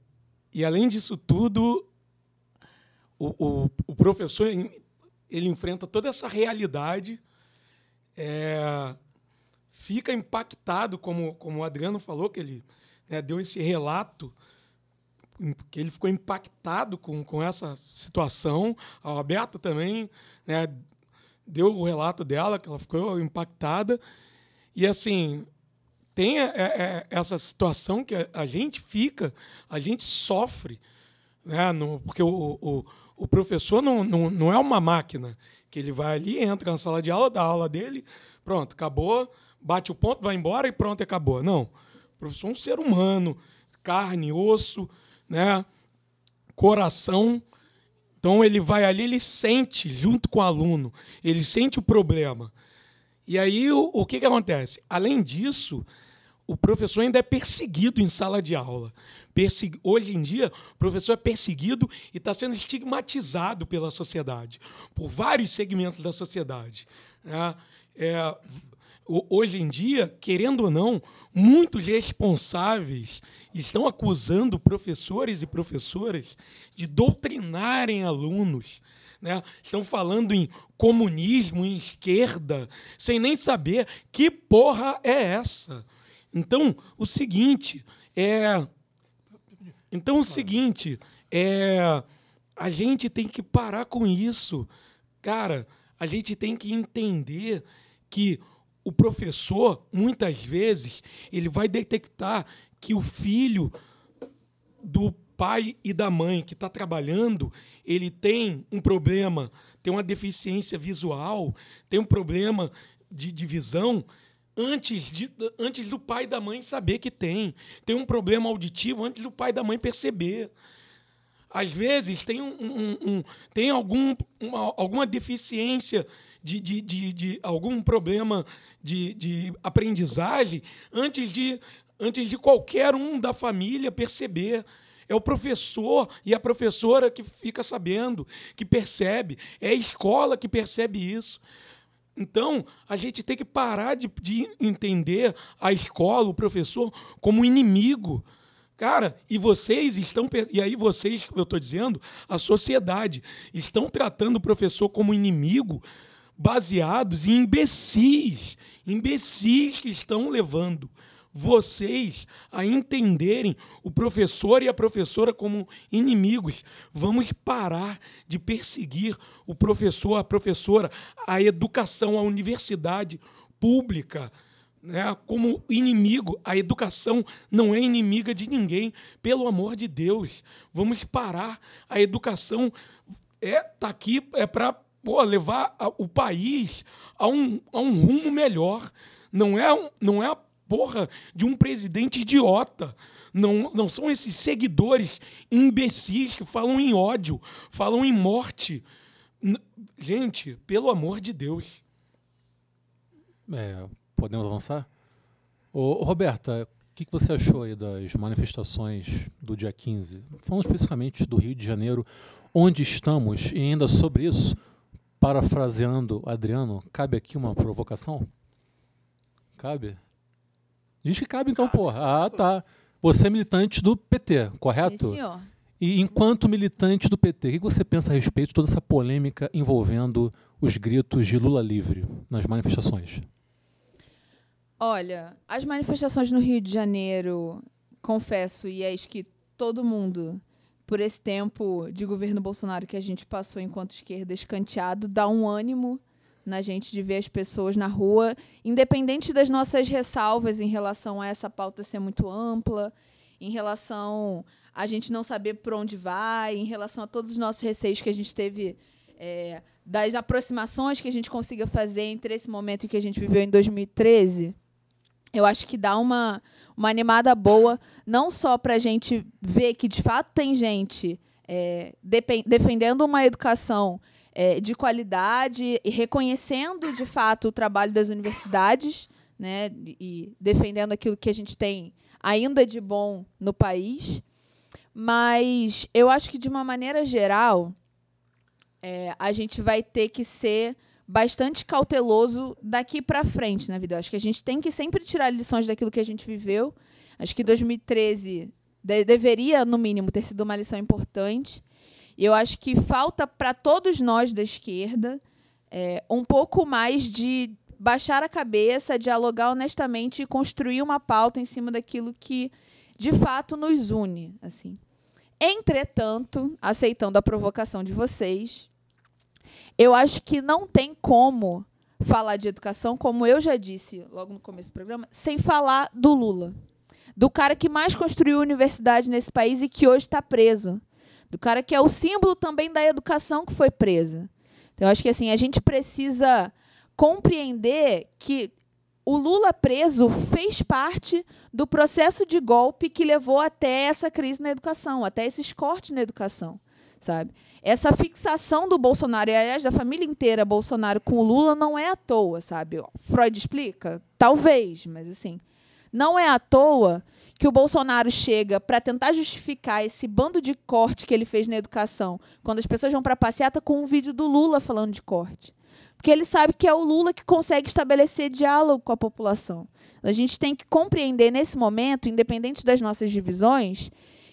e além disso tudo, o, o, o professor ele enfrenta toda essa realidade, é, fica impactado, como, como o Adriano falou, que ele né, deu esse relato, que ele ficou impactado com, com essa situação. A Roberta também né, deu o relato dela, que ela ficou impactada. E assim, tem é, é, essa situação que a, gente fica, a gente sofre, né, porque o, o, o professor não, não, não é uma máquina que ele vai ali, entra na sala de aula, dá a aula dele, pronto, acabou, bate o ponto, vai embora e pronto, acabou. Não. O professor é um ser humano, carne, osso, né, coração, Então ele vai ali, ele sente junto com o aluno, ele sente o problema. E aí o, o que, que acontece? Além disso, o professor ainda é perseguido em sala de aula. Persegu... Hoje em dia, o professor é perseguido e está sendo estigmatizado pela sociedade, por vários segmentos da sociedade. né? É, hoje em dia, querendo ou não, muitos responsáveis estão acusando professores e professoras de doutrinarem alunos. Né? Estão falando em comunismo, em esquerda, sem nem saber que porra é essa. Então, o seguinte, é. Então, o seguinte, é. A gente tem que parar com isso. Cara, a gente tem que entender que o professor, muitas vezes, ele vai detectar que o filho do pai e da mãe que está trabalhando, ele tem um problema, tem uma deficiência visual, tem um problema de, de visão, antes, de, antes do pai e da mãe saber que tem. Tem um problema auditivo antes do pai e da mãe perceber. Às vezes tem, um, um- um- tem algum, uma- alguma deficiência de, de, de, de algum problema de, de aprendizagem antes de, antes de qualquer um da família perceber. É o professor e a professora que fica sabendo, que percebe. É a escola que percebe isso. Então, a gente tem que parar de, de entender a escola, o professor, como inimigo. Cara, e vocês estão. E aí, vocês, eu estou dizendo, a sociedade, estão tratando o professor como inimigo baseados em imbecis. Imbecis que estão levando vocês a entenderem o professor e a professora como inimigos. Vamos parar de perseguir o professor, a professora, a educação, a universidade pública né, como inimigo. A educação não é inimiga de ninguém, pelo amor de Deus. Vamos parar. A educação é tá aqui é para levar a- o país a um, a um rumo melhor. Não é, não é a porra de um presidente idiota. Não, não são esses seguidores imbecis que falam em ódio, falam em morte. N- Gente, pelo amor de Deus. É, podemos avançar? Ô, Roberta, o que, que você achou aí das manifestações do dia 15? Falando especificamente do Rio de Janeiro, onde estamos, e ainda sobre isso, parafraseando Adriano, cabe aqui uma provocação? Cabe? Diz que cabe então, porra. Ah, tá. Você é militante do PT, correto? Sim, senhor. E enquanto militante do PT, o que você pensa a respeito de toda essa polêmica envolvendo os gritos de Lula livre nas manifestações? Olha, as manifestações no Rio de Janeiro, confesso, e é isso que todo mundo, por esse tempo de governo Bolsonaro que a gente passou enquanto esquerda escanteado, dá um ânimo na gente de ver as pessoas na rua, independente das nossas ressalvas em relação a essa pauta ser muito ampla, em relação a gente não saber por onde vai, em relação a todos os nossos receios que a gente teve é, das aproximações que a gente consiga fazer entre esse momento que a gente viveu em 2013 eu acho que dá uma, uma animada boa, não só para a gente ver que de fato tem gente é, defendendo uma educação é, de qualidade e reconhecendo de fato o trabalho das universidades, né, e defendendo aquilo que a gente tem ainda de bom no país, mas eu acho que de uma maneira geral é, a gente vai ter que ser bastante cauteloso daqui para frente na vida. Eu acho que a gente tem que sempre tirar lições daquilo que a gente viveu. Acho que 2013 de- deveria, no mínimo, ter sido uma lição importante. E eu acho que falta para todos nós da esquerda é, um pouco mais de baixar a cabeça, dialogar honestamente e construir uma pauta em cima daquilo que de fato nos une, assim. Entretanto, aceitando a provocação de vocês, eu acho que não tem como falar de educação, como eu já disse logo no começo do programa, sem falar do Lula. Do cara que mais construiu universidade nesse país e que hoje está preso. Do cara que é o símbolo também da educação que foi presa. Então, eu acho que assim, a gente precisa compreender que o Lula preso fez parte do processo de golpe que levou até essa crise na educação, até esses cortes na educação. Sabe? Essa fixação do Bolsonaro, e aliás, da família inteira Bolsonaro com o Lula, não é à toa, sabe? Freud explica? Talvez, mas assim. Não é à toa que o Bolsonaro chega para tentar justificar esse bando de corte que ele fez na educação, quando as pessoas vão para a passeata com um vídeo do Lula falando de corte. Porque ele sabe que é o Lula que consegue estabelecer diálogo com a população. A gente tem que compreender nesse momento, independente das nossas divisões,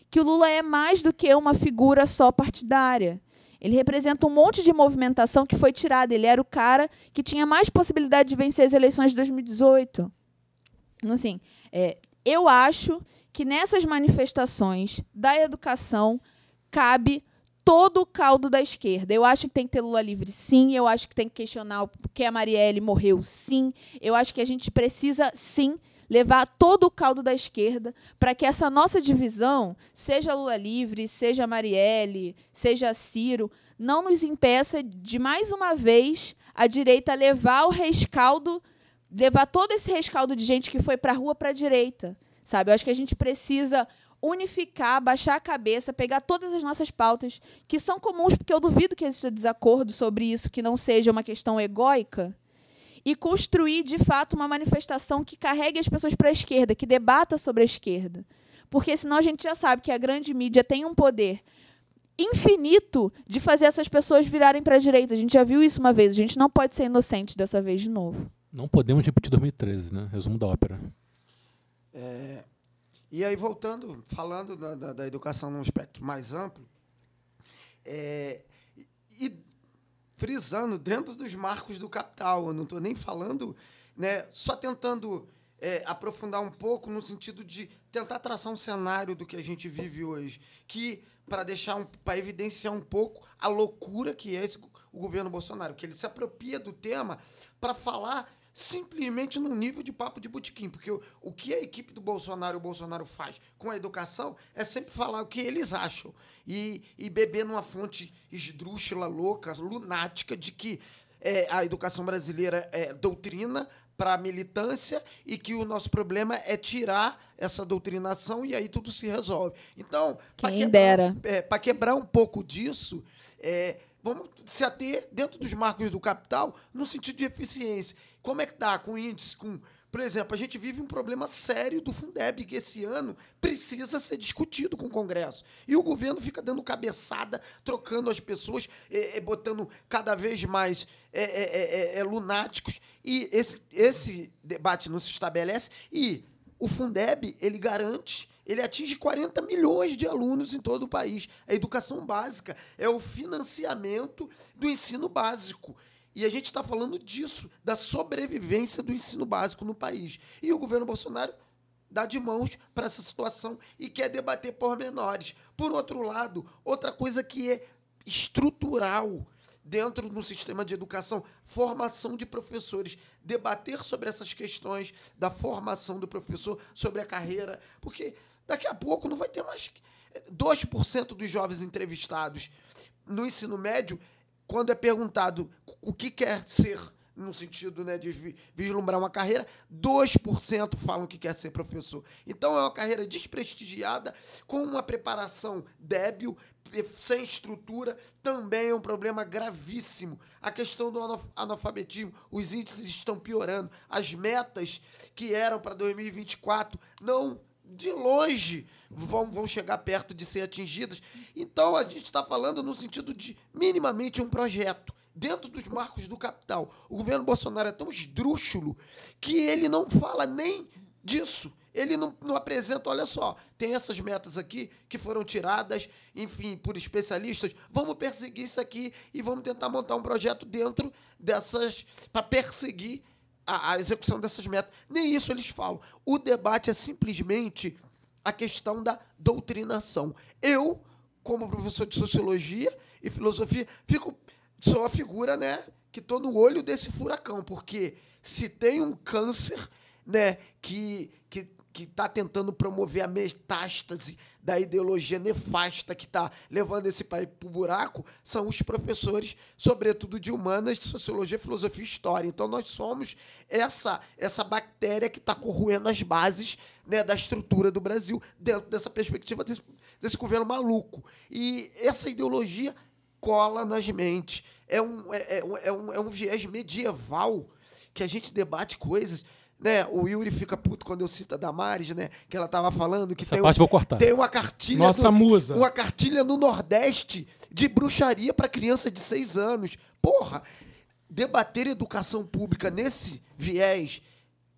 que o Lula é mais do que uma figura só partidária. Ele representa um monte de movimentação que foi tirada. Ele era o cara que tinha mais possibilidade de vencer as eleições de 2018. Então, assim, é, eu acho que nessas manifestações da educação cabe todo o caldo da esquerda. Eu acho que tem que ter Lula livre, sim. Eu acho que tem que questionar por que a Marielle morreu, sim. Eu acho que a gente precisa, sim, levar todo o caldo da esquerda para que essa nossa divisão, seja Lula livre, seja Marielle, seja Ciro, não nos impeça de mais uma vez a direita levar o rescaldo, levar todo esse rescaldo de gente que foi para a rua para a direita, sabe? Eu acho que a gente precisa unificar, baixar a cabeça, pegar todas as nossas pautas que são comuns, porque eu duvido que exista desacordo sobre isso, que não seja uma questão egóica e construir, de fato, uma manifestação que carregue as pessoas para a esquerda, que debata sobre a esquerda. Porque senão a gente já sabe que a grande mídia tem um poder infinito de fazer essas pessoas virarem para a direita. A gente já viu isso uma vez, a gente não pode ser inocente dessa vez de novo. Não podemos repetir 2013, né? Resumo da ópera. É, e aí, voltando, falando da, da, da educação num aspecto mais amplo, é, e frisando dentro dos marcos do capital, eu não estou nem falando, né, só tentando é, aprofundar um pouco no sentido de tentar traçar um cenário do que a gente vive hoje, que para deixar um, para evidenciar um pouco a loucura que é esse, o governo Bolsonaro, que ele se apropria do tema para falar simplesmente no nível de papo de botequim, porque o, o que a equipe do Bolsonaro e o Bolsonaro faz com a educação é sempre falar o que eles acham e, e beber numa fonte esdrúxula, louca, lunática de que é, a educação brasileira é doutrina para a militância e que o nosso problema é tirar essa doutrinação e aí tudo se resolve. Então, para Quem quebrar, é, para quebrar um pouco disso, é, vamos se ater dentro dos marcos do capital no sentido de eficiência. Como é que tá com índice, com por exemplo, a gente vive um problema sério do Fundeb, que esse ano precisa ser discutido com o Congresso. E o governo fica dando cabeçada, trocando as pessoas, eh, eh, botando cada vez mais eh, eh, eh, eh, lunáticos. E esse, esse debate não se estabelece. E o Fundeb, ele garante, ele atinge 40 milhões de alunos em todo o país. A educação básica é o financiamento do ensino básico. E a gente está falando disso, da sobrevivência do ensino básico no país. E o governo Bolsonaro dá de mãos para essa situação e quer debater pormenores. Por outro lado, outra coisa que é estrutural dentro do sistema de educação, formação de professores, debater sobre essas questões da formação do professor, sobre a carreira, porque daqui a pouco não vai ter mais 2% dos jovens entrevistados no ensino médio quando é perguntado o que quer ser, no sentido né, de vi- vislumbrar uma carreira, 2% falam que quer ser professor. Então é uma carreira desprestigiada, com uma preparação débil, sem estrutura, também é um problema gravíssimo. A questão do analfabetismo, os índices estão piorando. As metas que eram para 2024 não de longe vão, vão chegar perto de ser atingidas. Então a gente está falando no sentido de minimamente um projeto dentro dos marcos do capital. O governo Bolsonaro é tão esdrúxulo que ele não fala nem disso. Ele não, não apresenta, olha só, tem essas metas aqui que foram tiradas, enfim, por especialistas. Vamos perseguir isso aqui e vamos tentar montar um projeto dentro dessas. para perseguir a, a execução dessas metas. Nem isso eles falam. O debate é simplesmente a questão da doutrinação. Eu, como professor de sociologia e filosofia, fico sou a figura, né, que estou no olho desse furacão, porque se tem um câncer, né, que, que, que está tentando promover a metástase da ideologia nefasta que está levando esse país para o buraco são os professores, sobretudo de humanas, de sociologia, filosofia e história. Então nós somos essa essa bactéria que está corroendo as bases né, da estrutura do Brasil dentro dessa perspectiva desse, desse governo maluco. E essa ideologia cola nas mentes. É um, é, é um- é um, é um viés medieval que a gente debate coisas. Né? O Yuri fica puto quando eu cito a Damares, né? Que ela tava falando que Essa tem, um- parte eu vou cortar. tem uma cartilha. Nossa musa. Uma cartilha no Nordeste de bruxaria para criança de seis anos. Porra! Debater educação pública nesse viés.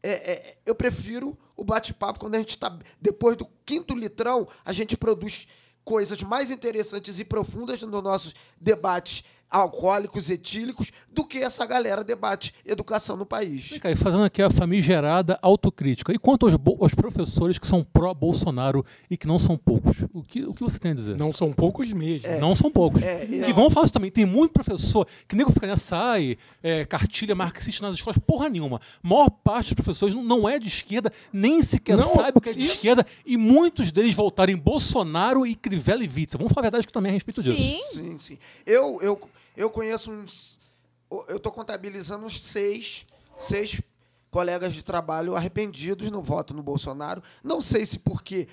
é- é- eu prefiro o bate-papo quando a gente está. Depois do quinto litrão, a gente produz coisas mais interessantes e profundas nos nossos debates alcoólicos, etílicos, do que essa galera debate educação no país. Vem cá, e fazendo aqui a famigerada autocrítica. E quanto aos, aos professores que são pró-Bolsonaro e que não são poucos? O que, o que você tem a dizer? Não são poucos mesmo. Não são poucos. É, é. E vamos falar isso também. Tem muito professor que nego fica nessa ai, é, cartilha marxista nas escolas, porra nenhuma. A maior parte dos professores não, não é de esquerda, nem sequer Não, sabe o que é de isso. esquerda, e muitos deles voltaram em Bolsonaro e Crivella e Witzel. Vamos falar a verdade que também é a respeito disso. Sim. Sim, sim. Eu, eu, eu conheço uns. Eu estou contabilizando uns seis, seis colegas de trabalho arrependidos no voto no Bolsonaro. Não sei se porque,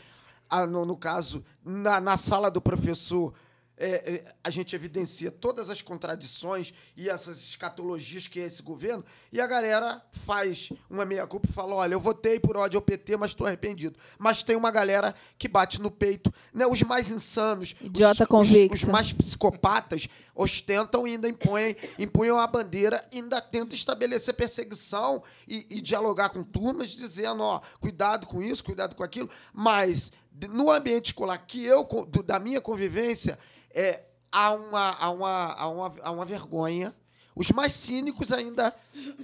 ah, no, no caso, na, na sala do professor. É, é, a gente evidencia todas as contradições e essas escatologias que é esse governo, e a galera faz uma meia-culpa e fala: olha, eu votei por ódio ao PT, mas estou arrependido. Mas tem uma galera que bate no peito, né? Os mais insanos, Idiota os, os, convicto. os mais psicopatas ostentam e ainda impõem, impunham a bandeira, ainda tentam estabelecer perseguição e, e dialogar com turmas, dizendo, ó, cuidado com isso, cuidado com aquilo. Mas no ambiente escolar que eu, da minha convivência, é, há, uma, há, uma, há, uma, há uma vergonha. Os mais cínicos ainda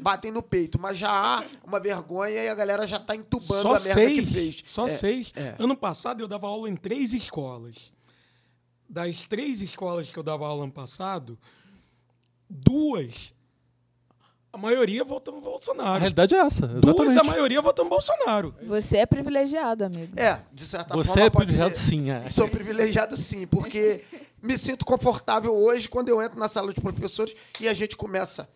batem no peito, mas já há uma vergonha e a galera já está entubando Só a merda seis. que fez. Só É, seis. é. Ano passado eu dava aula em três escolas. Das três escolas que eu dava aula ano passado, duas, a maioria votou no A Bolsonaro. realidade é essa, Duas, exatamente. a maioria votou no Bolsonaro. Você é privilegiado, amigo. É, de certa Você forma. é pode privilegiado ser- sim, é. Sou privilegiado sim, porque me sinto confortável hoje quando eu entro na sala de professores e a gente começa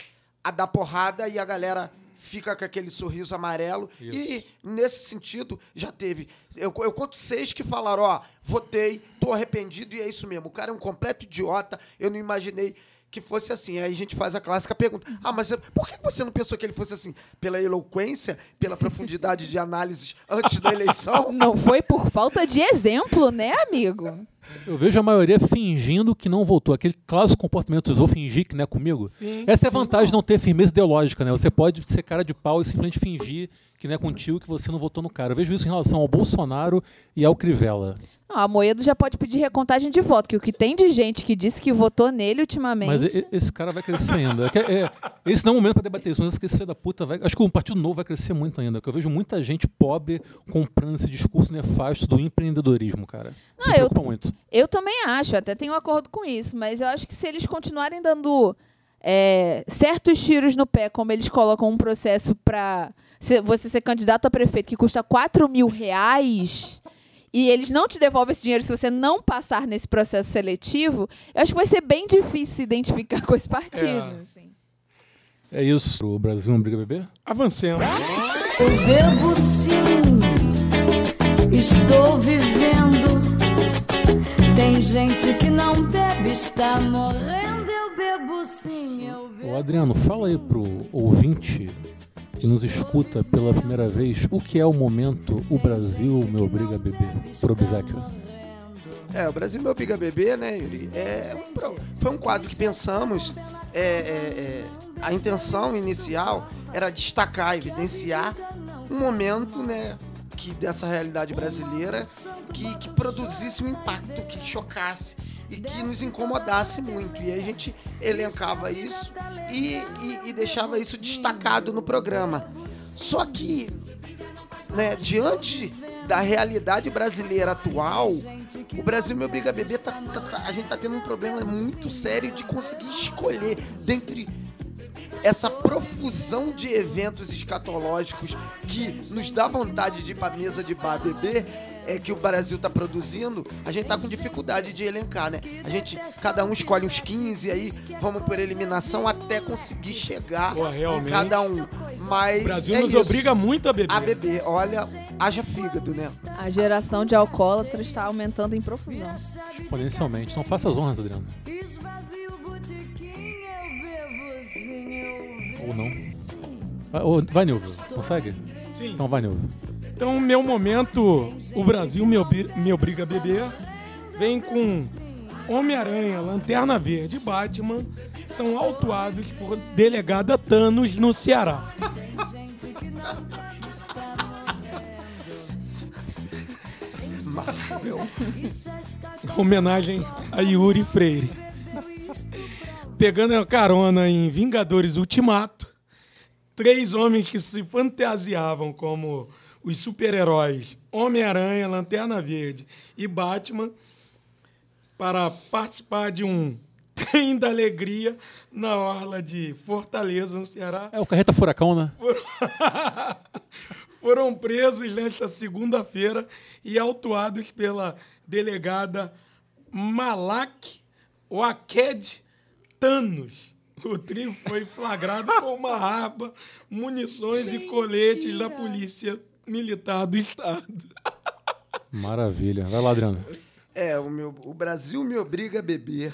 a dar porrada e a galera fica com aquele sorriso amarelo. E nesse sentido, já teve. Eu, eu conto seis que falaram: ó, votei, tô arrependido e é isso mesmo. O cara é um completo idiota, eu não imaginei. Que fosse assim. Aí a gente faz a clássica pergunta: Ah, mas por que você não pensou que ele fosse assim? Pela eloquência, pela profundidade de análises antes da eleição? Não foi por falta de exemplo, né, amigo? Eu vejo a maioria fingindo que não votou. Aquele clássico comportamento, vocês vão fingir que não é comigo. Sim, Essa é a sim. vantagem de não ter firmeza ideológica, né? Você pode ser cara de pau e simplesmente fingir que não é contigo, que você não votou no cara. Eu vejo isso em relação ao Bolsonaro e ao Crivella. Não, a Moedo já pode pedir recontagem de voto, que o que tem de gente que disse que votou nele ultimamente. Mas e- esse cara vai crescer ainda. É é- esse não é o momento para debater isso, mas esse filho da puta vai. Acho que o Partido Novo vai crescer muito ainda. Porque eu vejo muita gente pobre comprando esse discurso nefasto do empreendedorismo, cara. Isso Não, me eu- preocupa muito. Eu também acho, até tenho um acordo com isso, mas eu acho que se eles continuarem dando é, certos tiros no pé, como eles colocam um processo para você ser candidato a prefeito que custa 4 mil reais e eles não te devolvem esse dinheiro se você não passar nesse processo seletivo, eu acho que vai ser bem difícil se identificar com esse partido. É. assim. É isso. O Brasil não briga bebê? Avancemos. Eu bebo sim, estou vivendo. Tem gente que não bebe, está morrendo. Eu bebo sim, eu bebo. Ô Adriano, fala aí pro ouvinte que nos escuta pela primeira vez o que é o momento O Brasil me obriga a beber, por obsequio. É, o Brasil Meu Biga Bebê, né, Yuri? É foi um quadro que pensamos. é, é, é, a intenção inicial era destacar, evidenciar um momento, né, que dessa realidade brasileira que, que produzisse um impacto, que chocasse e que nos incomodasse muito. E a gente elencava isso e, e- e deixava isso destacado no programa. Só que né, diante da realidade brasileira atual, o Brasil me obriga a beber, tá- tá- tá- a gente tá tendo um problema muito sério de conseguir escolher dentre essa profusão de eventos escatológicos que nos dá vontade de ir pra mesa de bar beber, é que o Brasil tá produzindo, a gente tá com dificuldade de elencar, né? A gente, cada um escolhe uns 15 aí, vamos por eliminação até conseguir chegar Pô, em realmente. cada um. Mas O Brasil é nos isso. obriga muito a beber. a beber. Olha, haja fígado, né? A geração de alcoólatras está aumentando em profusão. Exponencialmente. Então faça as honras, Adriano. Ou não. Vai, vai Nilvio. Consegue? Sim. Então vai, Nilvio. Então, meu momento, o Brasil me, obri- me obriga a beber, vem com Homem-Aranha, Lanterna Verde e Batman são autuados por delegada Thanos no Ceará. Homenagem a Yuri Freire. Pegando a carona em Vingadores Ultimato, três homens que se fantasiavam como os super-heróis Homem-Aranha, Lanterna Verde e Batman para participar de um trem da alegria na orla de Fortaleza, no Ceará. É o Carreta Furacão, né? foram presos nesta segunda-feira e autuados pela delegada Malak Waked Thanos. O trio foi flagrado com uma arma, munições e coletes da Polícia Militar do Estado. Maravilha. Vai lá, Adriano. É, o, meu, o Brasil me obriga a beber.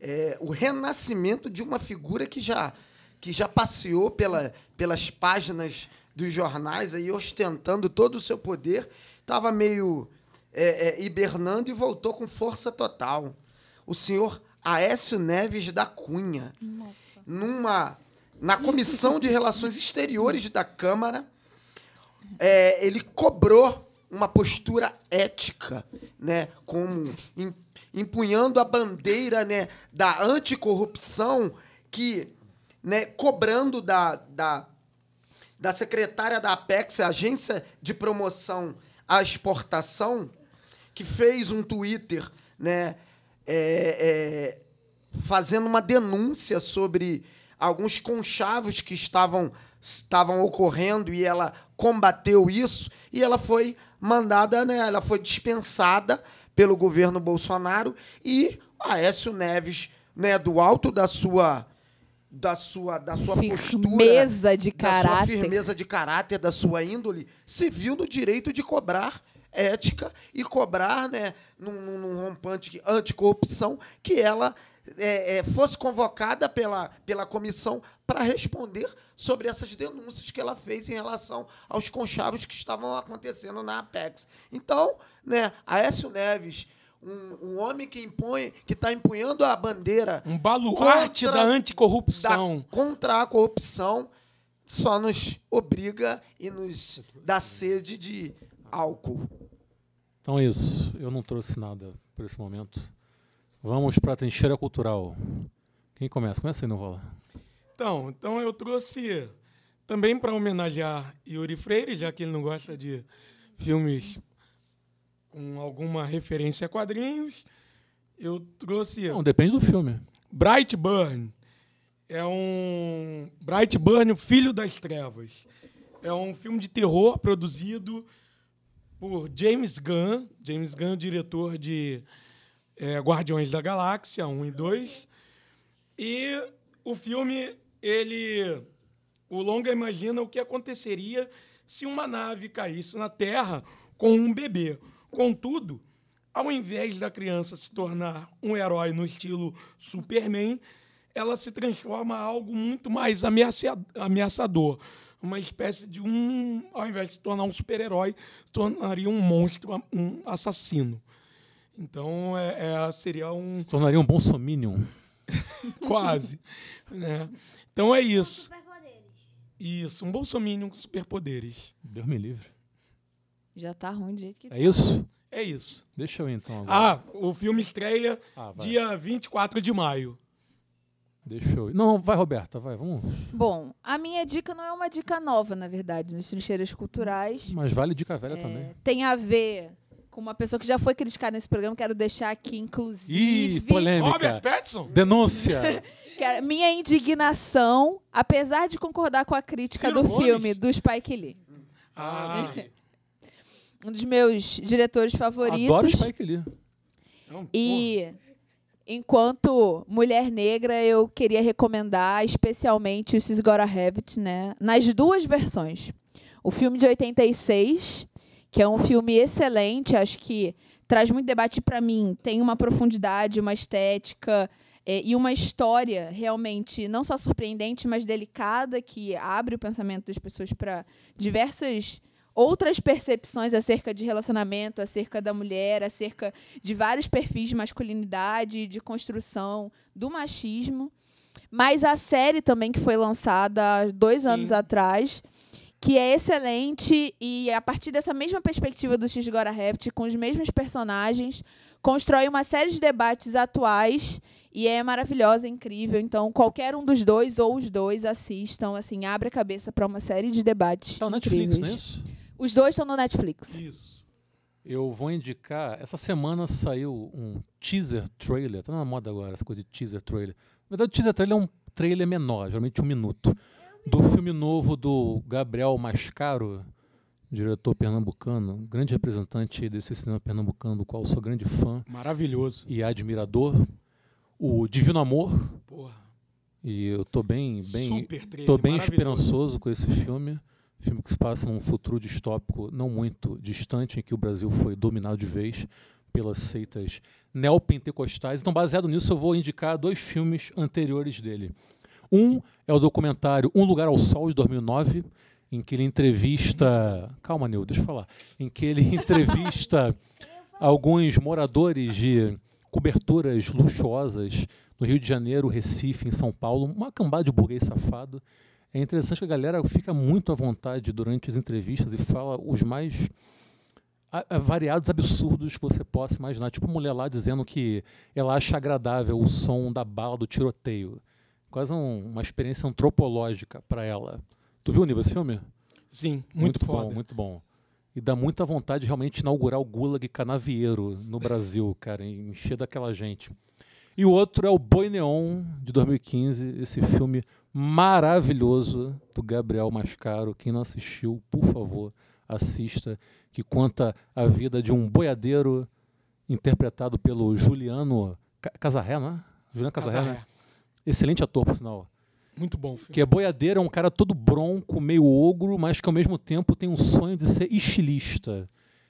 É, o renascimento de uma figura que já, que já passeou pela, pelas páginas dos jornais aí, ostentando todo o seu poder, estava meio é, é, hibernando e voltou com força total. O senhor Aécio Neves da Cunha, numa na Comissão de Relações Exteriores da Câmara, é, ele cobrou uma postura ética, né, como em- empunhando a bandeira, né, da anticorrupção, que, né, cobrando da, da, da secretária da Apex, a Agência de Promoção à Exportação, que fez um Twitter, né, é, é, fazendo uma denúncia sobre alguns conchavos que estavam, estavam ocorrendo e ela combateu isso e ela foi mandada, né, ela foi dispensada pelo governo Bolsonaro e Aécio Neves, né, do alto da sua da sua da sua postura, Firmeza de da sua caráter. firmeza de caráter, da sua índole, se viu no direito de cobrar ética e cobrar, né, num, num, rompante anticorrupção, que ela é, é, fosse convocada pela, pela comissão para responder sobre essas denúncias que ela fez em relação aos conchavos que estavam acontecendo na Apex. Então, né, Aécio Neves, um, um homem que impõe, que está empunhando a bandeira Um baluarte Contra- da anticorrupção. da- contra a corrupção só nos obriga e nos dá sede de álcool. Então é isso. Eu não trouxe nada por esse momento. Vamos para a trincheira cultural. Quem começa? Começa aí, Novola. Então, então eu trouxe também para homenagear Yuri Freire, já que ele não gosta de filmes com alguma referência a quadrinhos. Eu trouxe Não, depende do filme. Brightburn. É um Brightburn, o Filho das Trevas. É um filme de terror produzido por James Gunn. James Gunn, diretor de é, Guardiões da Galáxia 1 e 2. E o filme, ele. O longa imagina o que aconteceria se uma nave caísse na Terra com um bebê. Contudo, ao invés da criança se tornar um herói no estilo Superman, ela se transforma em algo muito mais ameaça- ameaçador. Uma espécie de um. Ao invés de se tornar um super-herói, se tornaria um monstro, um assassino. Então, é, é- seria um. Se tornaria um bom sominion. Quase. né? Então é isso. Superpoderes. Isso, um bolsominion com superpoderes. Deus me livre. Já tá ruim do jeito que tá. É isso? É isso. Deixa eu ir então agora. Ah, o filme estreia Ah, vai. dia 24 de maio. Deixa eu. Não, vai, Roberta, vai, vamos. Bom, a minha dica não é uma dica nova, na verdade, nas trincheiras culturais. Mas vale dica velha É, também. tem a ver com uma pessoa que já foi criticada nesse programa. Quero deixar aqui, inclusive. Ih, polêmica. Robert Pattinson? Denúncia. Minha indignação, apesar de concordar com a crítica Ciro do Gomes? filme do Spike Lee. Ah, Um dos meus diretores favoritos. Adoro Spike Lee. não, E enquanto mulher negra, eu queria recomendar especialmente o She's Gotta Have It, né? Nas duas versões. O filme de 86, que é um filme excelente, acho que traz muito debate para mim, tem uma profundidade, uma estética eh, e uma história realmente não só surpreendente, mas delicada, que abre o pensamento das pessoas para diversas outras percepções acerca de relacionamento, acerca da mulher, acerca de vários perfis de masculinidade, de construção do machismo. Mas a série também que foi lançada há dois Sim. anos atrás, que é excelente e a partir dessa mesma perspectiva do X Gora Heft, com os mesmos personagens, constrói uma série de debates atuais e é maravilhosa, incrível. Então, qualquer um dos dois ou os dois assistam, assim, abre a cabeça para uma série de debates Tá no Netflix, não é isso? Os dois estão no Netflix. Isso. Eu vou indicar. Essa semana saiu um teaser trailer. Tá na moda agora essa coisa de teaser trailer. Na verdade, o teaser trailer é um trailer menor, geralmente um minuto. Do filme novo do Gabriel Mascaro, diretor pernambucano, um grande representante desse cinema pernambucano, do qual eu sou grande fã Maravilhoso. e admirador. O Divino Amor. Porra. E eu tô bem, bem, Super trailer. Tô bem esperançoso com esse filme. Filme que se passa num futuro distópico não muito distante, em que o Brasil foi dominado de vez pelas seitas neopentecostais. Então, baseado nisso, eu vou indicar dois filmes anteriores dele. Um é o documentário Um Lugar ao Sol, de 2009, em que ele entrevista. Calma, Nil, deixa eu falar. Em que ele entrevista alguns moradores de coberturas luxuosas no Rio de Janeiro, Recife, em São Paulo, uma cambada de burguês safado. É interessante que a galera fica muito à vontade durante as entrevistas e fala os mais variados absurdos que você possa imaginar. Tipo a mulher lá dizendo que ela acha agradável o som da bala do tiroteio. Quase um- uma experiência antropológica para ela. Tu viu, Niva, esse filme? Sim, muito, foda. bom, muito bom. E dá muita vontade de realmente inaugurar o Gulag Canavieiro no Brasil, cara, encher daquela gente. E o outro é o Boi Neon, de 2015, esse filme maravilhoso do Gabriel Mascaro. Quem não assistiu, por favor, assista, que conta a vida de um boiadeiro interpretado pelo Juliano Ca- Casarré, não é? Juliano Casarré, né? Casarré. Excelente ator, por sinal. Muito bom o filme. Que é boiadeiro, é um cara todo bronco, meio ogro, mas que ao mesmo tempo tem um sonho de ser estilista.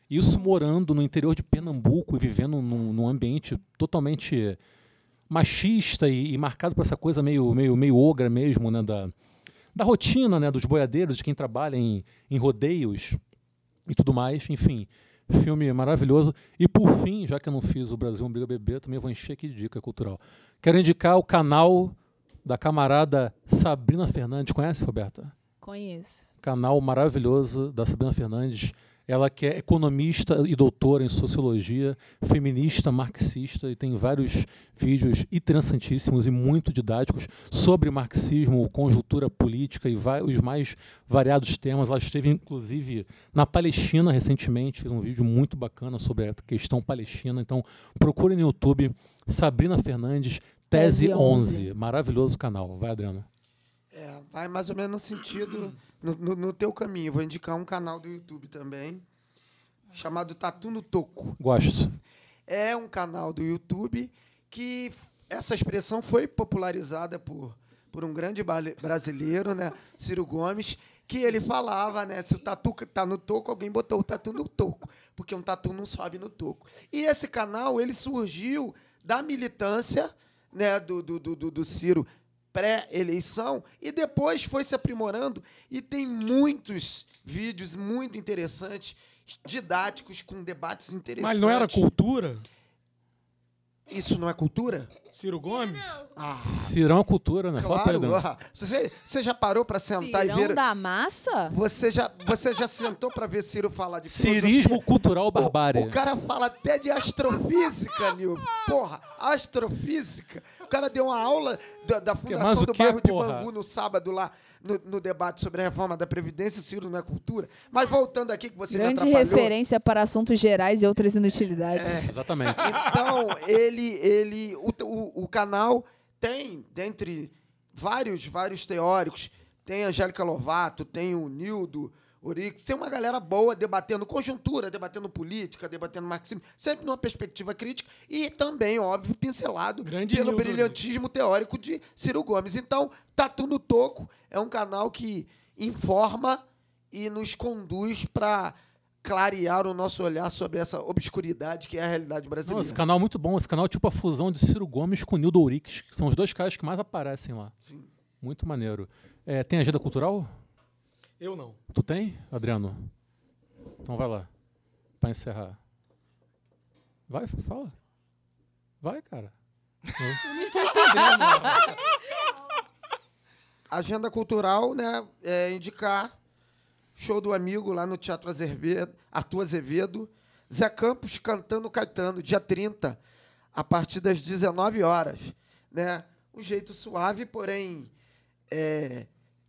Isso morando no interior de Pernambuco e vivendo num, num ambiente totalmente machista e, e marcado por essa coisa meio, meio, meio ogra mesmo, né? Da, da rotina né? dos boiadeiros, de quem trabalha em, em rodeios e tudo mais. Enfim, filme maravilhoso. E por fim, já que eu não fiz o Brasil um Briga Bebê, também vou encher aqui de dica cultural. Quero indicar o canal da camarada Sabrina Fernandes. Conhece, Roberta? Conheço. Canal maravilhoso da Sabrina Fernandes. Ela que é economista e doutora em sociologia, feminista, marxista e tem vários vídeos interessantíssimos e muito didáticos sobre marxismo, conjuntura política e os mais variados temas. Ela esteve inclusive na Palestina recentemente, fez um vídeo muito bacana sobre a questão palestina. Então, procure no YouTube Sabrina Fernandes Tese Tese 11. 11. Maravilhoso canal. Vai, Adriana. É, vai mais ou menos no sentido, no, no, no teu caminho. Vou indicar um canal do YouTube também, chamado Tatu no Toco. Gosto. É um canal do YouTube que essa expressão foi popularizada por, por um grande brasileiro, né, Ciro Gomes, que ele falava, né, se o tatu tá no toco, alguém botou o tatu no toco, porque um tatu não sobe no toco. E esse canal, ele surgiu da militância, né, do, do, do, do- do Ciro pré-eleição e depois foi se aprimorando e tem muitos vídeos muito interessantes, didáticos, com debates interessantes. Mas não era cultura? Isso não é cultura? Ciro Gomes? Ah, Cirão é cultura, né? Fala pra ele, claro. Ah, Você, você já parou para sentar Cirão e ver? da massa? Você já, você já sentou para ver Ciro falar de filosofia? Cirismo cultural barbárie. O, cara fala até de astrofísica, Nil. Porra, astrofísica. O cara deu uma aula da, da mais Fundação o do quê, Bairro de porra? Bangu no sábado lá, no, no debate sobre a reforma da Previdência. Ciro não é cultura. Mas voltando aqui, que você me Grande atrapalhou. referência para assuntos gerais e outras inutilidades. Exatamente. Então, ele, ele o, o, o canal tem, dentre vários, vários teóricos, tem a Angélica Lovato, tem o Nildo, Orix, tem uma galera boa debatendo conjuntura, debatendo política, debatendo marxismo, sempre numa perspectiva crítica e também, óbvio, pincelado Grande pelo Nildo, brilhantismo teórico de Ciro Gomes. Então, Tatu no Toco é um canal que informa e nos conduz para clarear o nosso olhar sobre essa obscuridade que é a realidade Não, brasileira. esse canal é muito bom. Esse canal é tipo a fusão de Ciro Gomes com Nildo Ourix, que são os dois caras que mais aparecem lá. Sim. Muito maneiro. É, tem agenda cultural? Eu não. Tu tem, Adriano? Então vai lá. Pra encerrar. Vai, fala. Vai, cara. Agenda cultural, né? É indicar show do amigo lá no Teatro Azevedo, Arthur Azevedo. Zé Campos cantando Caetano, dia 30, a partir das 19 horas. Né? Um jeito suave, porém é,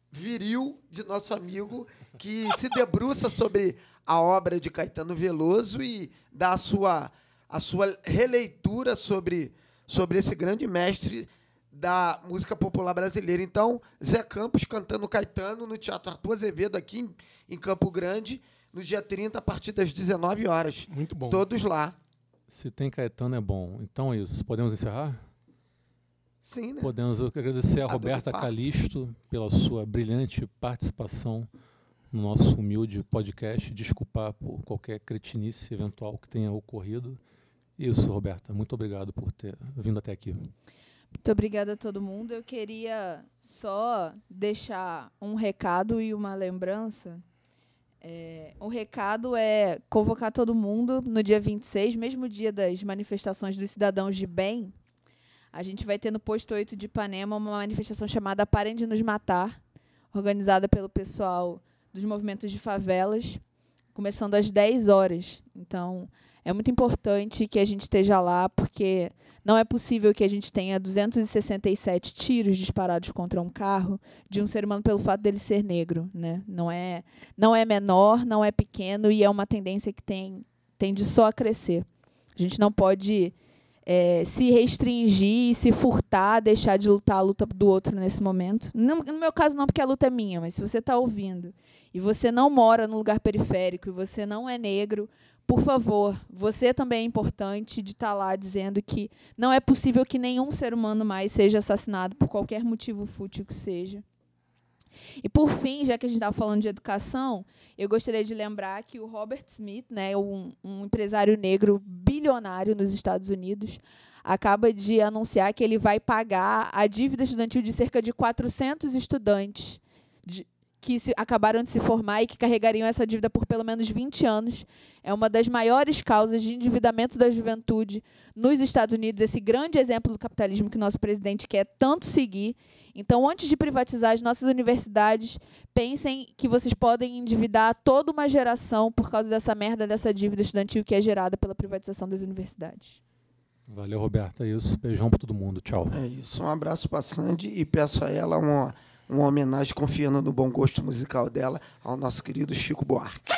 viril de nosso amigo que se debruça sobre a obra de Caetano Veloso e dá a sua, a sua releitura sobre, sobre esse grande mestre da música popular brasileira. Então, Zé Campos cantando Caetano no Teatro Arthur Azevedo, aqui em, em Campo Grande, no dia 30, a partir das 19 horas. Muito bom. Todos lá. Se tem Caetano é bom. Então é isso. Podemos encerrar? Sim, né? Podemos eu quero agradecer a A do Roberta. Calisto pela sua brilhante participação no nosso humilde podcast. Desculpar por qualquer cretinice eventual que tenha ocorrido. Isso, Roberta. Muito obrigado por ter vindo até aqui. Muito obrigada a todo mundo. Eu queria só deixar um recado e uma lembrança. É, o recado é convocar todo mundo no dia 26, mesmo dia das manifestações dos cidadãos de bem. A gente vai ter no posto 8 de Ipanema uma manifestação chamada Parem de Nos Matar, organizada pelo pessoal dos movimentos de favelas, começando às 10 horas. Então, é muito importante que a gente esteja lá, porque não é possível que a gente tenha 267 tiros disparados contra um carro de um ser humano pelo fato dele ser negro, né? Não é, não é menor, não é pequeno e é uma tendência que tem tende só a crescer. A gente não pode é, se restringir, se furtar, deixar de lutar a luta do outro nesse momento. No, no meu caso não, porque a luta é minha, mas se você está ouvindo e você não mora no lugar periférico e você não é negro, por favor, você também é importante de estar lá dizendo que não é possível que nenhum ser humano mais seja assassinado por qualquer motivo fútil que seja. E por fim, já que a gente estava falando de educação, eu gostaria de lembrar que o Robert Smith, né, um, um empresário negro bilionário nos Estados Unidos, acaba de anunciar que ele vai pagar a dívida estudantil de cerca de 400 estudantes de, que se, acabaram de se formar e que carregariam essa dívida por pelo menos 20 anos. É uma das maiores causas de endividamento da juventude nos Estados Unidos, esse grande exemplo do capitalismo que o nosso presidente quer tanto seguir. Então, antes de privatizar as nossas universidades, pensem que vocês podem endividar toda uma geração por causa dessa merda dessa dívida estudantil que é gerada pela privatização das universidades. Valeu, Roberta. É isso. Beijão pra todo mundo. Tchau. É isso. Um abraço para Sandy e peço a ela uma, uma homenagem, confiando no bom gosto musical dela, ao nosso querido Chico Buarque.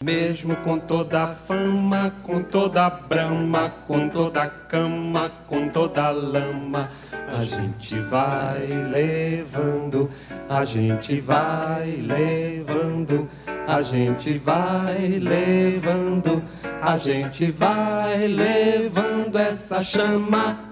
Mesmo com toda a fama, com toda a brama, com toda a cama, com toda a lama, a gente vai levando, a gente vai levando, a gente vai levando, a gente vai levando essa chama.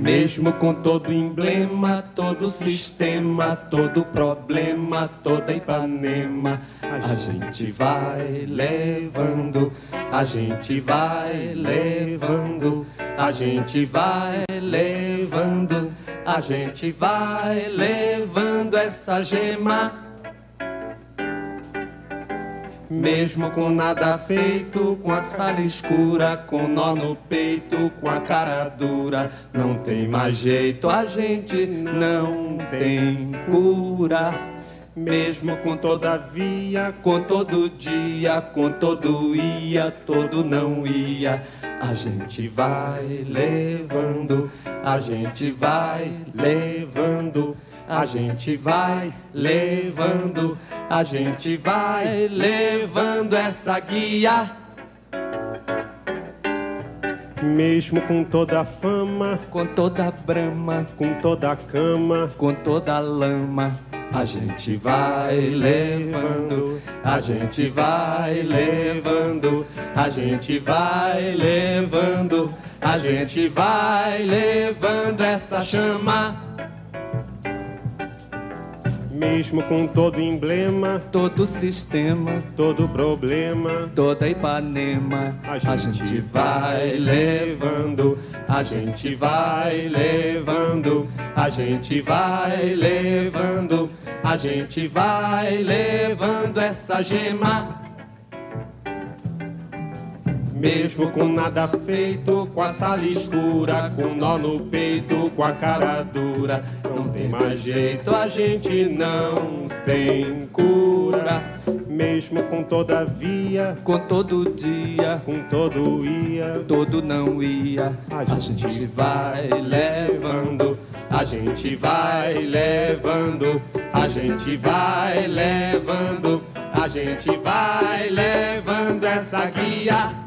Mesmo com todo emblema, todo sistema, todo problema, toda Ipanema, a gente vai levando, a gente vai levando, a gente vai levando, a gente vai levando essa gema. Mesmo com nada feito, com a sala escura, com nó no peito, com a cara dura, não tem mais jeito, a gente não tem cura. Mesmo com todavia, com todo dia, com todo ia, todo não ia, a gente vai levando, a gente vai levando, a gente vai levando, a gente vai levando essa guia. Mesmo com toda a fama, com toda a brama, com toda a cama, com toda a lama, a gente vai levando, a gente vai levando, a gente vai levando, a gente vai levando essa chama. Mesmo com todo emblema, todo sistema, todo problema, toda Ipanema, a gente, a gente vai levando, a gente vai levando, a gente vai levando, a gente vai levando essa gema. Mesmo com nada feito, com a sala escura, com nó no peito, com a cara dura, não tem mais jeito, a gente não tem cura. Mesmo com toda via, com todo dia, com todo ia, todo não ia, a gente, a gente vai levando, a gente vai levando, a gente vai levando, a gente vai levando essa guia.